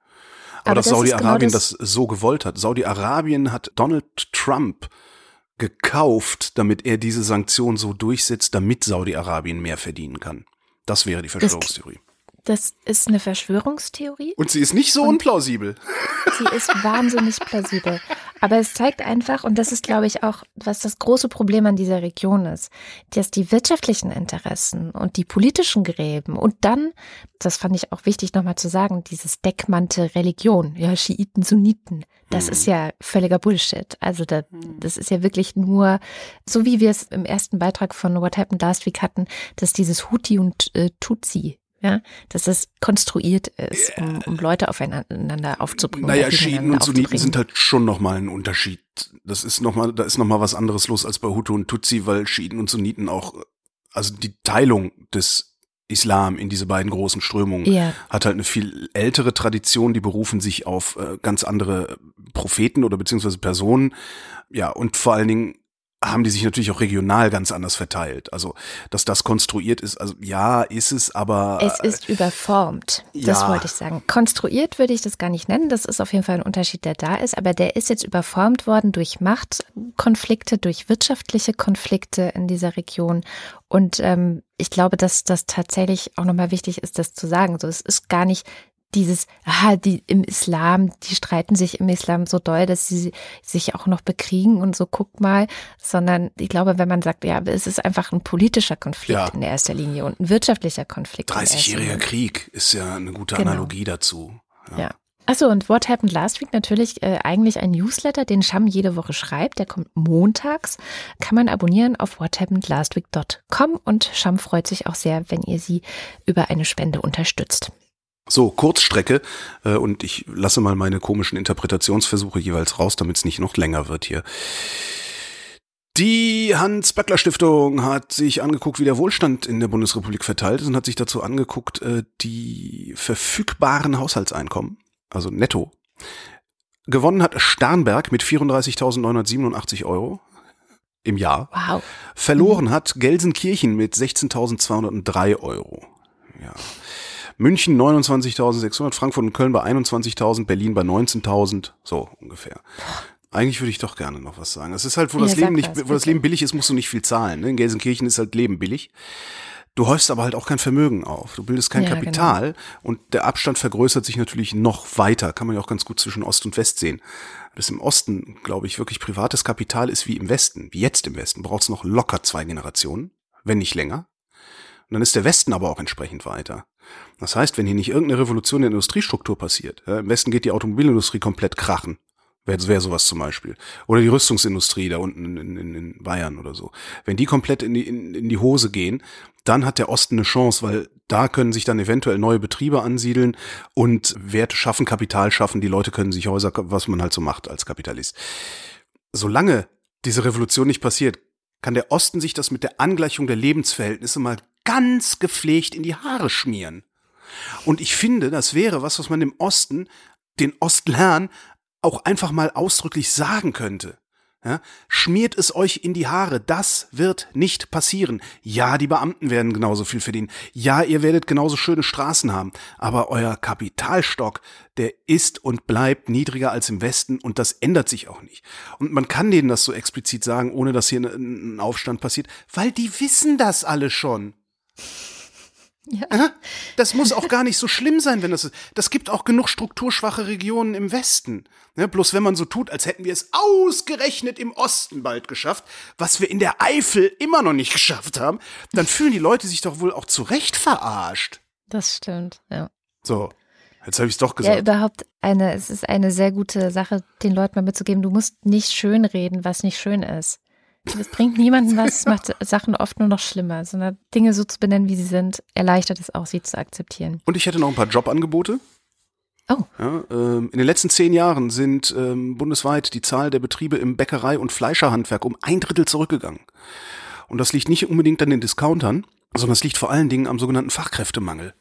S2: Aber, Aber dass genau Saudi-Arabien genau das, das so gewollt hat. Saudi-Arabien hat Donald Trump gekauft, damit er diese Sanktionen so durchsetzt, damit Saudi-Arabien mehr verdienen kann. Das wäre die Verschwörungstheorie.
S1: Das ist eine Verschwörungstheorie.
S2: Und sie ist nicht so und unplausibel.
S1: Sie ist wahnsinnig plausibel. (laughs) Aber es zeigt einfach, und das ist, glaube ich, auch, was das große Problem an dieser Region ist, dass die wirtschaftlichen Interessen und die politischen Gräben und dann, das fand ich auch wichtig nochmal zu sagen, dieses Deckmantel Religion, ja, Schiiten, Sunniten, das hm. ist ja völliger Bullshit. Also da, hm. das ist ja wirklich nur, so wie wir es im ersten Beitrag von What Happened Last Week hatten, dass dieses Huti und äh, Tutsi ja, dass es konstruiert ist, um, um Leute aufeinander aufzubringen.
S2: Naja, Schiiten und Sunniten sind halt schon nochmal ein Unterschied. Das ist nochmal, da ist nochmal was anderes los als bei Hutu und Tutsi, weil Schiiten und Sunniten auch, also die Teilung des Islam in diese beiden großen Strömungen ja. hat halt eine viel ältere Tradition, die berufen sich auf äh, ganz andere Propheten oder beziehungsweise Personen. Ja, und vor allen Dingen haben die sich natürlich auch regional ganz anders verteilt. Also, dass das konstruiert ist, also ja, ist es, aber.
S1: Es ist überformt. Ja. Das wollte ich sagen. Konstruiert würde ich das gar nicht nennen. Das ist auf jeden Fall ein Unterschied, der da ist. Aber der ist jetzt überformt worden durch Machtkonflikte, durch wirtschaftliche Konflikte in dieser Region. Und ähm, ich glaube, dass das tatsächlich auch nochmal wichtig ist, das zu sagen. So, es ist gar nicht dieses, ah, die im Islam, die streiten sich im Islam so doll, dass sie sich auch noch bekriegen und so, guck mal, sondern ich glaube, wenn man sagt, ja, es ist einfach ein politischer Konflikt ja. in erster Linie und ein wirtschaftlicher Konflikt.
S2: 30-jähriger Krieg ist ja eine gute genau. Analogie dazu.
S1: Ja. ja. Achso, und What Happened Last Week natürlich äh, eigentlich ein Newsletter, den Sham jede Woche schreibt. Der kommt montags. Kann man abonnieren auf whathappenedlastweek.com und Sham freut sich auch sehr, wenn ihr sie über eine Spende unterstützt.
S2: So, Kurzstrecke äh, und ich lasse mal meine komischen Interpretationsversuche jeweils raus, damit es nicht noch länger wird hier. Die Hans-Böckler-Stiftung hat sich angeguckt, wie der Wohlstand in der Bundesrepublik verteilt ist und hat sich dazu angeguckt, äh, die verfügbaren Haushaltseinkommen, also netto. Gewonnen hat Starnberg mit 34.987 Euro im Jahr.
S1: Wow.
S2: Verloren hat Gelsenkirchen mit 16.203 Euro. Ja. München 29.600, Frankfurt und Köln bei 21.000, Berlin bei 19.000, so ungefähr. Eigentlich würde ich doch gerne noch was sagen. Es ist halt, wo ja, das Leben nicht, was, wo das Leben billig ist, musst du nicht viel zahlen. Ne? In Gelsenkirchen ist halt Leben billig. Du häufst aber halt auch kein Vermögen auf. Du bildest kein ja, Kapital genau. und der Abstand vergrößert sich natürlich noch weiter. Kann man ja auch ganz gut zwischen Ost und West sehen. Das im Osten, glaube ich, wirklich privates Kapital ist wie im Westen, wie jetzt im Westen. Braucht es noch locker zwei Generationen, wenn nicht länger. Und dann ist der Westen aber auch entsprechend weiter. Das heißt, wenn hier nicht irgendeine Revolution in der Industriestruktur passiert, ja, im Westen geht die Automobilindustrie komplett krachen. Wäre wär sowas zum Beispiel. Oder die Rüstungsindustrie da unten in, in, in Bayern oder so. Wenn die komplett in die, in, in die Hose gehen, dann hat der Osten eine Chance, weil da können sich dann eventuell neue Betriebe ansiedeln und Werte schaffen, Kapital schaffen, die Leute können sich Häuser, was man halt so macht als Kapitalist. Solange diese Revolution nicht passiert, kann der Osten sich das mit der Angleichung der Lebensverhältnisse mal ganz gepflegt in die Haare schmieren. Und ich finde, das wäre was, was man im Osten, den Ostlern, auch einfach mal ausdrücklich sagen könnte. Ja, schmiert es euch in die Haare, das wird nicht passieren. Ja, die Beamten werden genauso viel verdienen. Ja, ihr werdet genauso schöne Straßen haben. Aber euer Kapitalstock, der ist und bleibt niedriger als im Westen und das ändert sich auch nicht. Und man kann denen das so explizit sagen, ohne dass hier ein Aufstand passiert, weil die wissen das alle schon. Ja. Das muss auch gar nicht so schlimm sein, wenn das ist. Das gibt auch genug strukturschwache Regionen im Westen. Ne, bloß wenn man so tut, als hätten wir es ausgerechnet im Osten bald geschafft, was wir in der Eifel immer noch nicht (laughs) geschafft haben, dann fühlen die Leute sich doch wohl auch zu Recht verarscht.
S1: Das stimmt, ja.
S2: So, jetzt habe ich es doch gesagt.
S1: Ja, überhaupt eine, es ist eine sehr gute Sache, den Leuten mal mitzugeben, du musst nicht schönreden, was nicht schön ist. Das bringt niemanden was, es macht Sachen oft nur noch schlimmer, sondern Dinge so zu benennen, wie sie sind, erleichtert es auch, sie zu akzeptieren.
S2: Und ich hätte noch ein paar Jobangebote.
S1: Oh.
S2: Ja, ähm, in den letzten zehn Jahren sind ähm, bundesweit die Zahl der Betriebe im Bäckerei- und Fleischerhandwerk um ein Drittel zurückgegangen. Und das liegt nicht unbedingt an den Discountern, sondern es liegt vor allen Dingen am sogenannten Fachkräftemangel.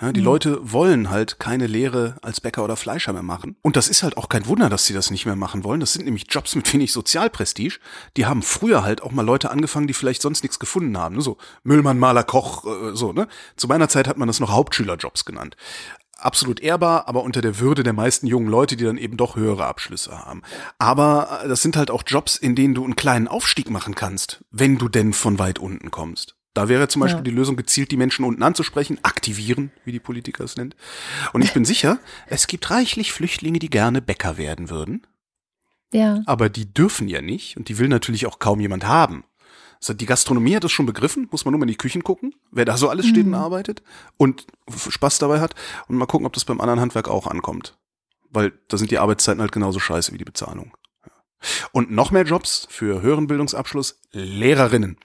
S2: Ja, die mhm. Leute wollen halt keine Lehre als Bäcker oder Fleischer mehr machen. Und das ist halt auch kein Wunder, dass sie das nicht mehr machen wollen. Das sind nämlich Jobs mit wenig Sozialprestige. Die haben früher halt auch mal Leute angefangen, die vielleicht sonst nichts gefunden haben. Ne? So Müllmann, Maler, Koch, äh, so, ne? Zu meiner Zeit hat man das noch Hauptschülerjobs genannt absolut ehrbar, aber unter der Würde der meisten jungen Leute, die dann eben doch höhere Abschlüsse haben. Aber äh, das sind halt auch Jobs, in denen du einen kleinen Aufstieg machen kannst, wenn du denn von weit unten kommst. Da wäre zum Beispiel ja. die Lösung, gezielt die Menschen unten anzusprechen, aktivieren, wie die Politiker es nennt. Und ich bin sicher, es gibt reichlich Flüchtlinge, die gerne Bäcker werden würden.
S1: Ja.
S2: Aber die dürfen ja nicht und die will natürlich auch kaum jemand haben. Also die Gastronomie hat das schon begriffen, muss man nur mal in die Küchen gucken, wer da so alles steht mhm. und arbeitet und Spaß dabei hat und mal gucken, ob das beim anderen Handwerk auch ankommt. Weil da sind die Arbeitszeiten halt genauso scheiße wie die Bezahlung. Und noch mehr Jobs für höheren Bildungsabschluss, Lehrerinnen.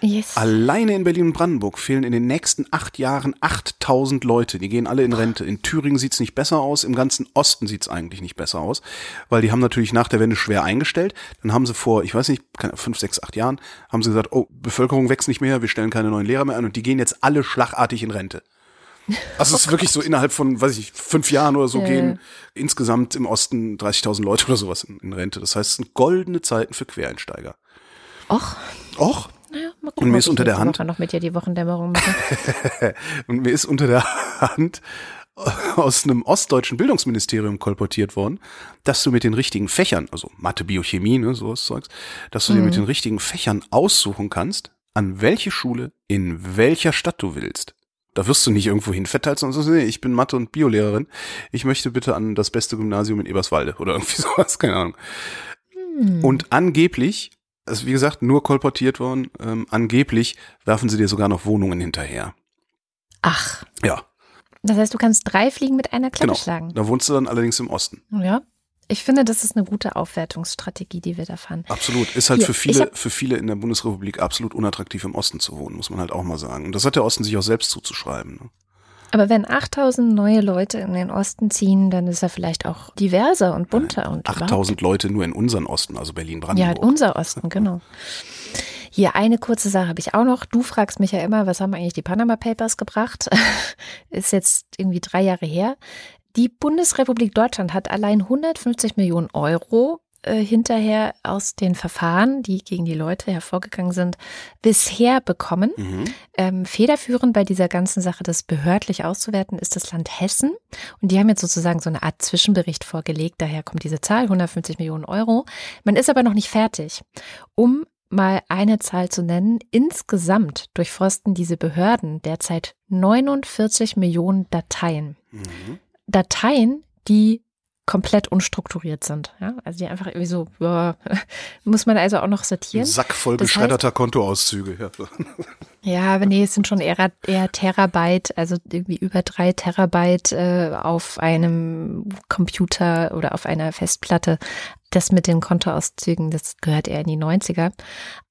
S1: Yes.
S2: Alleine in Berlin und Brandenburg fehlen in den nächsten acht Jahren 8000 Leute. Die gehen alle in Rente. In Thüringen sieht's nicht besser aus. Im ganzen Osten sieht's eigentlich nicht besser aus, weil die haben natürlich nach der Wende schwer eingestellt. Dann haben sie vor, ich weiß nicht, fünf, sechs, acht Jahren, haben sie gesagt, oh, Bevölkerung wächst nicht mehr, wir stellen keine neuen Lehrer mehr an und die gehen jetzt alle schlagartig in Rente. Also es ist wirklich so innerhalb von, weiß ich, fünf Jahren oder so ja. gehen insgesamt im Osten 30.000 Leute oder sowas in, in Rente. Das heißt, es sind goldene Zeiten für Quereinsteiger.
S1: Och.
S2: Och? Mal gucken, und mir ist unter der Hand
S1: noch mit dir die Wochendämmerung
S2: mache. (laughs) und mir ist unter der Hand aus einem ostdeutschen Bildungsministerium kolportiert worden, dass du mit den richtigen Fächern, also Mathe, Biochemie, ne, sowas Zeugs, dass du mhm. dir mit mhm. den richtigen Fächern aussuchen kannst, an welche Schule in welcher Stadt du willst. Da wirst du nicht irgendwo hinverteilt, sondern so, nee, ich bin Mathe- und Biolehrerin. Ich möchte bitte an das beste Gymnasium in Eberswalde oder irgendwie (laughs) sowas, keine Ahnung. Hm. Und angeblich ist wie gesagt nur kolportiert worden. Ähm, angeblich werfen sie dir sogar noch Wohnungen hinterher.
S1: Ach.
S2: Ja.
S1: Das heißt, du kannst drei Fliegen mit einer Klappe
S2: genau.
S1: schlagen.
S2: Da wohnst du dann allerdings im Osten.
S1: Ja. Ich finde, das ist eine gute Aufwertungsstrategie, die wir da fahren.
S2: Absolut. Ist halt Hier, für viele, für viele in der Bundesrepublik absolut unattraktiv im Osten zu wohnen, muss man halt auch mal sagen. Und das hat der Osten sich auch selbst zuzuschreiben. Ne?
S1: Aber wenn 8000 neue Leute in den Osten ziehen, dann ist er vielleicht auch diverser und bunter.
S2: Nein, und 8000 Leute nur in unseren Osten, also Berlin-Brandenburg.
S1: Ja, unser Osten, (laughs) genau. Hier eine kurze Sache habe ich auch noch. Du fragst mich ja immer, was haben eigentlich die Panama Papers gebracht? (laughs) ist jetzt irgendwie drei Jahre her. Die Bundesrepublik Deutschland hat allein 150 Millionen Euro äh, hinterher aus den Verfahren, die gegen die Leute hervorgegangen sind, bisher bekommen. Mhm. Ähm, federführend bei dieser ganzen Sache, das behördlich auszuwerten, ist das Land Hessen. Und die haben jetzt sozusagen so eine Art Zwischenbericht vorgelegt. Daher kommt diese Zahl, 150 Millionen Euro. Man ist aber noch nicht fertig. Um mal eine Zahl zu nennen, insgesamt durchforsten diese Behörden derzeit 49 Millionen Dateien. Mhm. Dateien, die komplett unstrukturiert sind. Ja? Also die einfach irgendwie so, ja, (laughs) muss man also auch noch sortieren.
S2: Ein Sack voll das geschredderter heißt, Kontoauszüge. Ja. (laughs)
S1: ja, aber nee, es sind schon eher, eher Terabyte, also irgendwie über drei Terabyte äh, auf einem Computer oder auf einer Festplatte das mit den Kontoauszügen, das gehört eher in die 90er.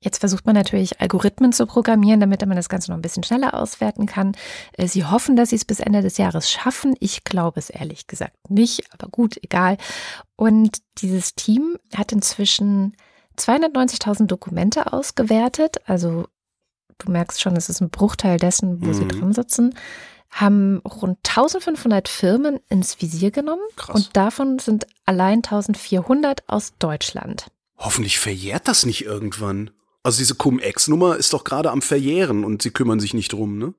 S1: Jetzt versucht man natürlich Algorithmen zu programmieren, damit man das Ganze noch ein bisschen schneller auswerten kann. Äh, sie hoffen, dass sie es bis Ende des Jahres schaffen. Ich glaube es ehrlich gesagt nicht, aber gut, egal. Und dieses Team hat inzwischen 290.000 Dokumente ausgewertet. Also du merkst schon, es ist ein Bruchteil dessen, wo
S2: Mhm.
S1: sie drin sitzen. Haben rund 1500 Firmen ins Visier genommen
S2: Krass.
S1: und davon sind allein 1400 aus Deutschland.
S2: Hoffentlich verjährt das nicht irgendwann. Also diese Cum-Ex-Nummer ist doch gerade am Verjähren und sie kümmern sich nicht drum, ne?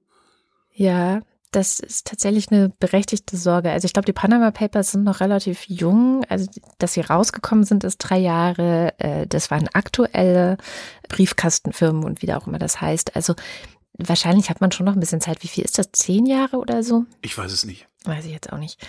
S1: Ja, das ist tatsächlich eine berechtigte Sorge. Also ich glaube, die Panama Papers sind noch relativ jung. Also dass sie rausgekommen sind, ist drei Jahre. Äh, Das waren aktuelle Briefkastenfirmen und wie auch immer das heißt. Also wahrscheinlich hat man schon noch ein bisschen Zeit. Wie viel ist das? Zehn Jahre oder so?
S2: Ich weiß es nicht.
S1: Weiß ich jetzt auch nicht.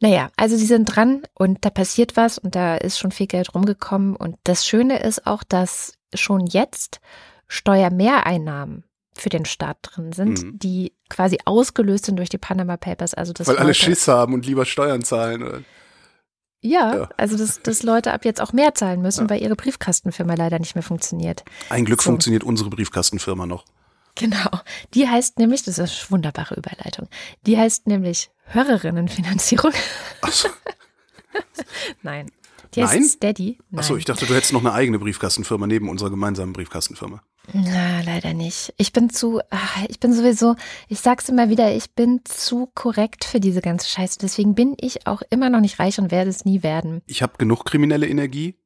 S1: Naja, also sie sind dran und da passiert was und da ist schon viel Geld rumgekommen. Und das Schöne ist auch, dass schon jetzt Steuermehreinnahmen für den Staat drin sind,
S2: Mhm.
S1: die quasi ausgelöst sind durch die Panama Papers. Also das
S2: Weil alle Schiss haben und lieber Steuern zahlen. Oder?
S1: Ja,
S2: Ja.
S1: also dass, dass Leute ab jetzt auch mehr zahlen müssen,
S2: Ja.
S1: weil ihre Briefkastenfirma leider nicht mehr funktioniert.
S2: Ein Glück
S1: So.
S2: funktioniert unsere Briefkastenfirma noch.
S1: Genau. Die heißt nämlich, das ist eine wunderbare Überleitung, die heißt nämlich Hörerinnenfinanzierung.
S2: Achso, (laughs)
S1: Nein. Die
S2: Nein?
S1: heißt Steady. Nein.
S2: Achso, ich dachte, du hättest noch eine eigene Briefkastenfirma neben unserer gemeinsamen Briefkastenfirma.
S1: Na, leider nicht. Ich bin zu, ah, ich bin sowieso, ich sag's immer wieder, ich bin zu korrekt für diese ganze Scheiße. Deswegen bin ich auch immer noch nicht reich und werde es nie werden.
S2: Ich habe genug kriminelle Energie,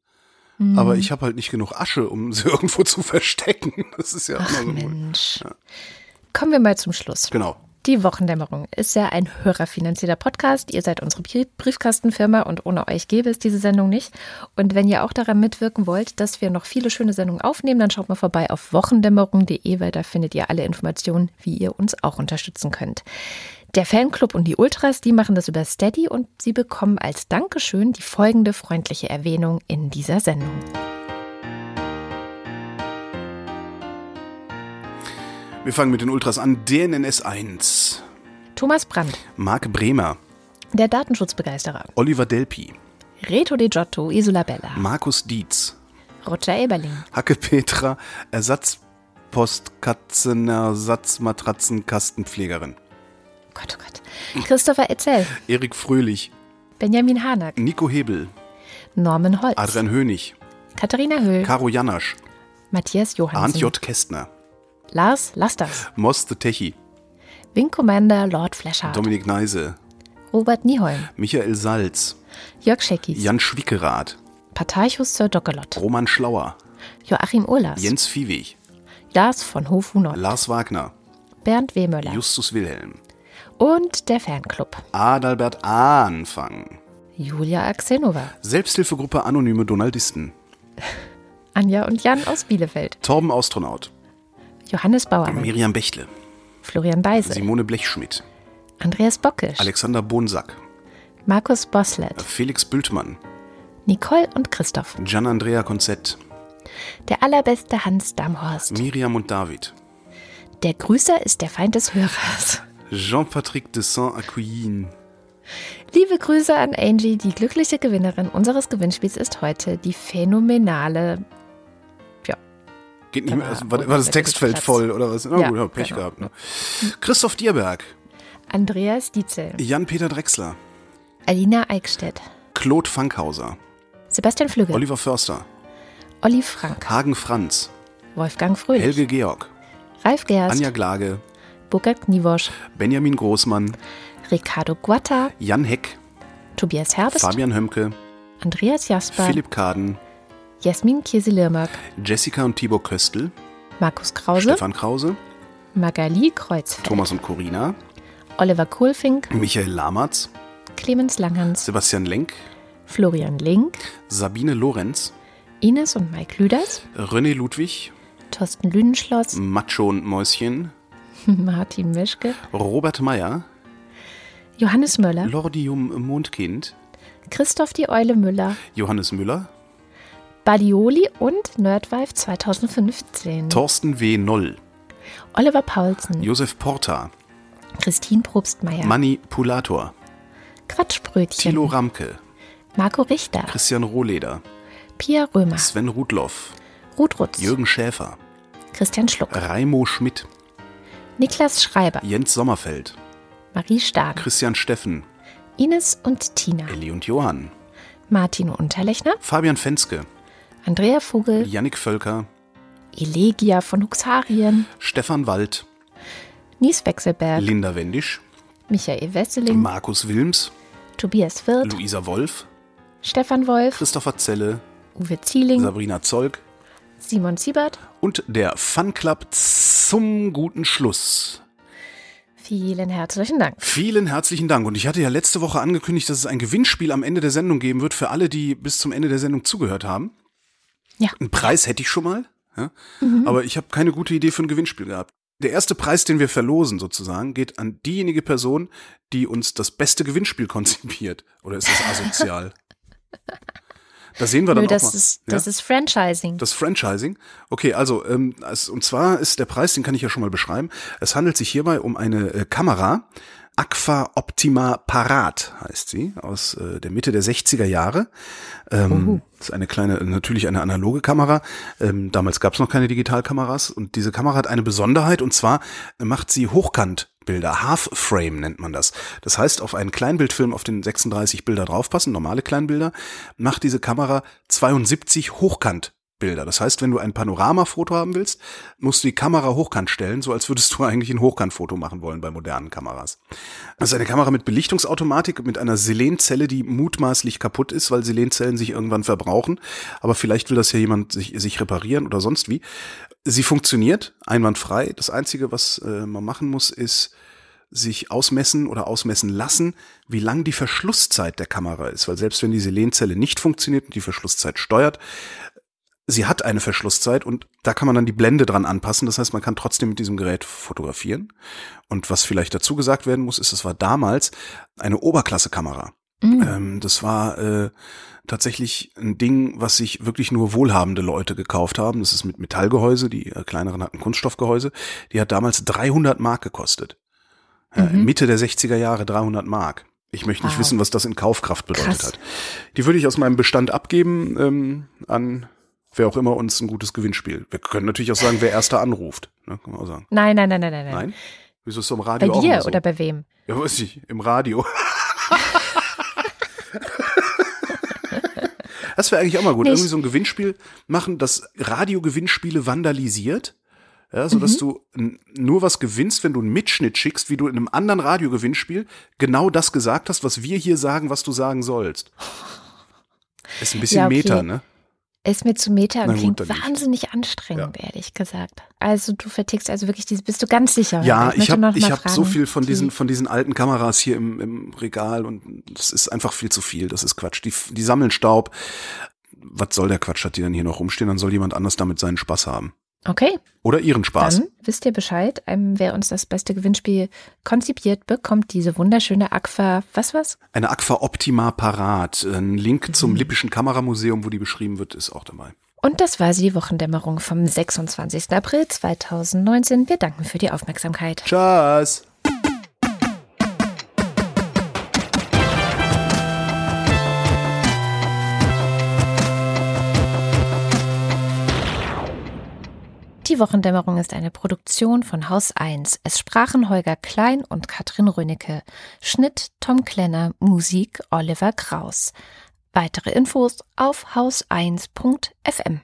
S1: Hm.
S2: aber ich habe halt nicht genug Asche, um sie (laughs) irgendwo zu verstecken. Das ist ja
S1: Ach
S2: immer so.
S1: Mensch. Kommen wir mal zum Schluss.
S2: Genau.
S1: Die Wochendämmerung ist ja ein hörerfinanzierter Podcast. Ihr seid unsere Brie- Briefkastenfirma und ohne euch gäbe es diese Sendung nicht. Und wenn ihr auch daran mitwirken wollt, dass wir noch viele schöne Sendungen aufnehmen, dann schaut mal vorbei auf wochendämmerung.de, weil da findet ihr alle Informationen, wie ihr uns auch unterstützen könnt. Der Fanclub und die Ultras, die machen das über Steady und sie bekommen als Dankeschön die folgende freundliche Erwähnung in dieser Sendung.
S2: Wir fangen mit den Ultras an. DNNS 1.
S1: Thomas Brandt,
S2: Marc Bremer.
S1: der Datenschutzbegeisterer.
S2: Oliver Delpi.
S1: Reto De Giotto, Isola Bella.
S2: Markus Dietz.
S1: Roger Eberling.
S2: Hacke Petra. Ersatzpostkatzen, Ersatzmatratzen, Kastenpflegerin.
S1: Gott, oh Gott. Christopher Etzel.
S2: Erik Fröhlich.
S1: Benjamin Hanak.
S2: Nico Hebel.
S1: Norman Holz.
S2: Adrian Hönig.
S1: Katharina Höhl.
S2: Caro Janasch.
S1: Matthias Johansen.
S2: Arndt J. Kästner.
S1: Lars Lasters.
S2: Moss the Techi.
S1: Wing Commander Lord Flescher.
S2: Dominik Neise.
S1: Robert Nieholm.
S2: Michael Salz.
S1: Jörg Scheckis.
S2: Jan Schwickerath.
S1: Parteichus Sir Dockelot.
S2: Roman Schlauer.
S1: Joachim Urlas.
S2: Jens Viehweg.
S1: Lars von Hofhunert.
S2: Lars Wagner.
S1: Bernd Wehmöller.
S2: Justus Wilhelm.
S1: Und der Fanclub.
S2: Adalbert Anfang.
S1: Julia Axenova.
S2: Selbsthilfegruppe Anonyme Donaldisten. (laughs)
S1: Anja und Jan aus Bielefeld.
S2: Torben Astronaut.
S1: Johannes Bauermann.
S2: Miriam Bechtle.
S1: Florian Beise.
S2: Simone Blechschmidt.
S1: Andreas Bockisch.
S2: Alexander Bonsack.
S1: Markus Boslett.
S2: Felix Bültmann.
S1: Nicole und Christoph.
S2: Gian Andrea Konzett.
S1: Der allerbeste Hans Damhorst.
S2: Miriam und David.
S1: Der Grüßer ist der Feind des Hörers.
S2: Jean-Patrick de Saint-Aquilin.
S1: Liebe Grüße an Angie, die glückliche Gewinnerin unseres Gewinnspiels ist heute die phänomenale.
S2: Geht nicht mehr,
S1: war-
S2: also, war, war das Textfeld voll oder was? Na
S1: Ja,
S2: gut, ja, Pech
S1: genau.
S2: gehabt. Ne? Christoph Dierberg.
S1: Andreas Dietzel,
S2: Jan-Peter Drechsler.
S1: Alina Eickstedt,
S2: Claude Fankhauser.
S1: Sebastian Flügge,
S2: Oliver Förster.
S1: Olli Frank,
S2: Hagen Franz.
S1: Wolfgang Fröhlich,
S2: Helge Georg.
S1: Ralf Gerst,
S2: Anja Glage.
S1: Burkhard Kniewosch,
S2: Benjamin Großmann.
S1: Ricardo Guatta,
S2: Jan Heck.
S1: Tobias Herbst,
S2: Fabian Hömke.
S1: Andreas Jasper,
S2: Philipp Kaden.
S1: Jasmin Kirsi-Lirmack,
S2: Jessica und Tibor Köstl.
S1: Markus Krause,
S2: Stefan Krause.
S1: Magali Kreuzfeld,
S2: Thomas und Corina.
S1: Oliver Kohlfink,
S2: Michael Lamatz.
S1: Clemens Langhans,
S2: Sebastian Lenk.
S1: Florian Link,
S2: Sabine Lorenz.
S1: Ines und Mike Lüders,
S2: René Ludwig.
S1: Thorsten Lüdenschloss,
S2: Macho und Mäuschen. (laughs)
S1: Martin Mischke,
S2: Robert Meyer.
S1: Johannes Möller,
S2: Lordium Mondkind.
S1: Christoph die Eule Müller,
S2: Johannes Müller.
S1: Badioli und Nerdwife 2015.
S2: Thorsten W. Noll.
S1: Oliver Paulsen,
S2: Josef Porta.
S1: Christine Probstmeier,
S2: Manipulator.
S1: Quatschbrötchen,
S2: Thilo Ramke.
S1: Marco Richter,
S2: Christian Rohleder.
S1: Pia Römer,
S2: Sven Rudloff.
S1: Ruth Rutz,
S2: Jürgen Schäfer.
S1: Christian Schluck,
S2: Raimo Schmidt.
S1: Niklas Schreiber,
S2: Jens Sommerfeld.
S1: Marie Stark,
S2: Christian Steffen.
S1: Ines und Tina,
S2: Elli und Johann.
S1: Martin Unterlechner,
S2: Fabian Fenske.
S1: Andrea Vogel,
S2: Yannick Völker,
S1: Elegia von Huxarien,
S2: Stefan Wald,
S1: Nies Wechselberg,
S2: Linda Wendisch,
S1: Michael Wesseling,
S2: Markus Wilms,
S1: Tobias Wirth,
S2: Luisa Wolf,
S1: Stefan Wolf,
S2: Christopher Zelle,
S1: Uwe Zieling,
S2: Sabrina Zolk
S1: Simon Siebert.
S2: und der Fun Club zum guten Schluss.
S1: Vielen herzlichen Dank.
S2: Vielen herzlichen Dank. Und ich hatte ja letzte Woche angekündigt, dass es ein Gewinnspiel am Ende der Sendung geben wird für alle, die bis zum Ende der Sendung zugehört haben.
S1: Ja.
S2: Einen Preis hätte ich schon mal, ja? aber ich habe keine gute Idee für ein Gewinnspiel gehabt. Der erste Preis, den wir verlosen sozusagen, geht an diejenige Person, die uns das beste Gewinnspiel konzipiert. Oder ist das asozial? (laughs) Da sehen wir dann
S1: Nö,
S2: auch
S1: das
S2: mal.
S1: ist,
S2: ja?
S1: das ist Franchising.
S2: Das Franchising. Okay, also ähm, es, und zwar ist der Preis, den kann ich ja schon mal beschreiben. Es handelt sich hierbei um eine äh, Kamera. Aqua Optima Parat heißt sie, aus äh, der Mitte der 60er Jahre. Ähm, Das ist eine kleine, natürlich eine analoge Kamera. Ähm, damals gab es noch keine Digitalkameras und diese Kamera hat eine Besonderheit und zwar macht sie Hochkantbilder, Half Frame nennt man das. Das heißt, auf einen Kleinbildfilm, auf den 36 Bilder draufpassen, normale Kleinbilder, macht diese Kamera 72 Hochkant Bilder. Das heißt, wenn du ein Panoramafoto haben willst, musst du die Kamera hochkant stellen, so als würdest du (laughs) eigentlich ein Hochkantfoto machen wollen bei modernen Kameras. Das ist eine Kamera mit Belichtungsautomatik, mit einer Selenzelle, die mutmaßlich kaputt ist, weil Selenzellen sich irgendwann verbrauchen. Aber vielleicht will das ja jemand sich, sich reparieren oder sonst wie. Sie funktioniert einwandfrei. Das Einzige, was äh, man machen muss, ist sich ausmessen oder ausmessen lassen, wie lang die Verschlusszeit der Kamera ist. Weil selbst wenn die Selenzelle nicht funktioniert und die Verschlusszeit steuert, sie hat eine Verschlusszeit und da kann man dann die Blende dran anpassen. Das heißt, man kann trotzdem mit diesem Gerät fotografieren. Und was vielleicht dazu gesagt werden muss, ist, es war damals eine Oberklasse-Kamera. Ähm, das war äh, tatsächlich ein Ding, was sich wirklich nur wohlhabende Leute gekauft haben. Das ist mit Metallgehäuse, die äh, kleineren hatten Kunststoffgehäuse. Die hat damals 300 Mark gekostet. Ja, Mitte der 60er Jahre 300 Mark. Ich möchte nicht
S1: Wow.
S2: wissen, was das in Kaufkraft bedeutet
S1: Krass.
S2: hat. Die würde ich aus meinem Bestand abgeben ähm, an wer auch immer uns ein gutes Gewinnspiel. Wir können natürlich auch sagen, wer erster anruft. Ne, kann man auch sagen.
S1: Nein, nein, nein, nein, nein. nein.
S2: Wieso ist es so im
S1: Bei
S2: Radio auch immer
S1: dir
S2: so?
S1: oder bei wem?
S2: Ja, weiß ich, im Radio. Das wäre eigentlich auch mal gut.
S1: Nicht.
S2: Irgendwie so ein Gewinnspiel machen, das Radiogewinnspiele vandalisiert. Ja, so dass
S1: Mhm.
S2: du nur was gewinnst, wenn du einen Mitschnitt schickst, wie du in einem anderen Radiogewinnspiel genau das gesagt hast, was wir hier sagen, was du sagen sollst. Ist ein bisschen
S1: Ja, okay.
S2: Meta, ne?
S1: Ist mir zu Meta
S2: Na
S1: und
S2: gut,
S1: klingt
S2: dann nicht.
S1: wahnsinnig anstrengend, ehrlich gesagt. Also du vertickst also wirklich dieses, bist du ganz sicher?
S2: Ja, ich habe ich
S1: mal
S2: hab so viel von
S1: die-
S2: diesen von diesen alten Kameras hier im, im Regal und das ist einfach viel zu viel. Das ist Quatsch. Die, die sammeln Staub. Was soll der Quatsch? Hat die dann hier noch rumstehen? Dann soll jemand anders damit seinen Spaß haben.
S1: Okay,
S2: Oder ihren Spaß.
S1: dann wisst ihr Bescheid. Ähm, wer uns das beste Gewinnspiel konzipiert, bekommt diese wunderschöne Aqua, was was?
S2: Eine Aqua Optima parat. Ein Link
S1: Mhm.
S2: zum Lippischen Kameramuseum, wo die beschrieben wird, ist auch dabei.
S1: Und das war sie, die Wochendämmerung vom 26. April 2019. Wir danken für die Aufmerksamkeit.
S2: Tschüss.
S1: Die Wochendämmerung ist eine Produktion von Haus 1. Es sprachen Holger Klein und Katrin Rönecke. Schnitt Tom Klenner, Musik Oliver Kraus. Weitere Infos auf haus1.fm.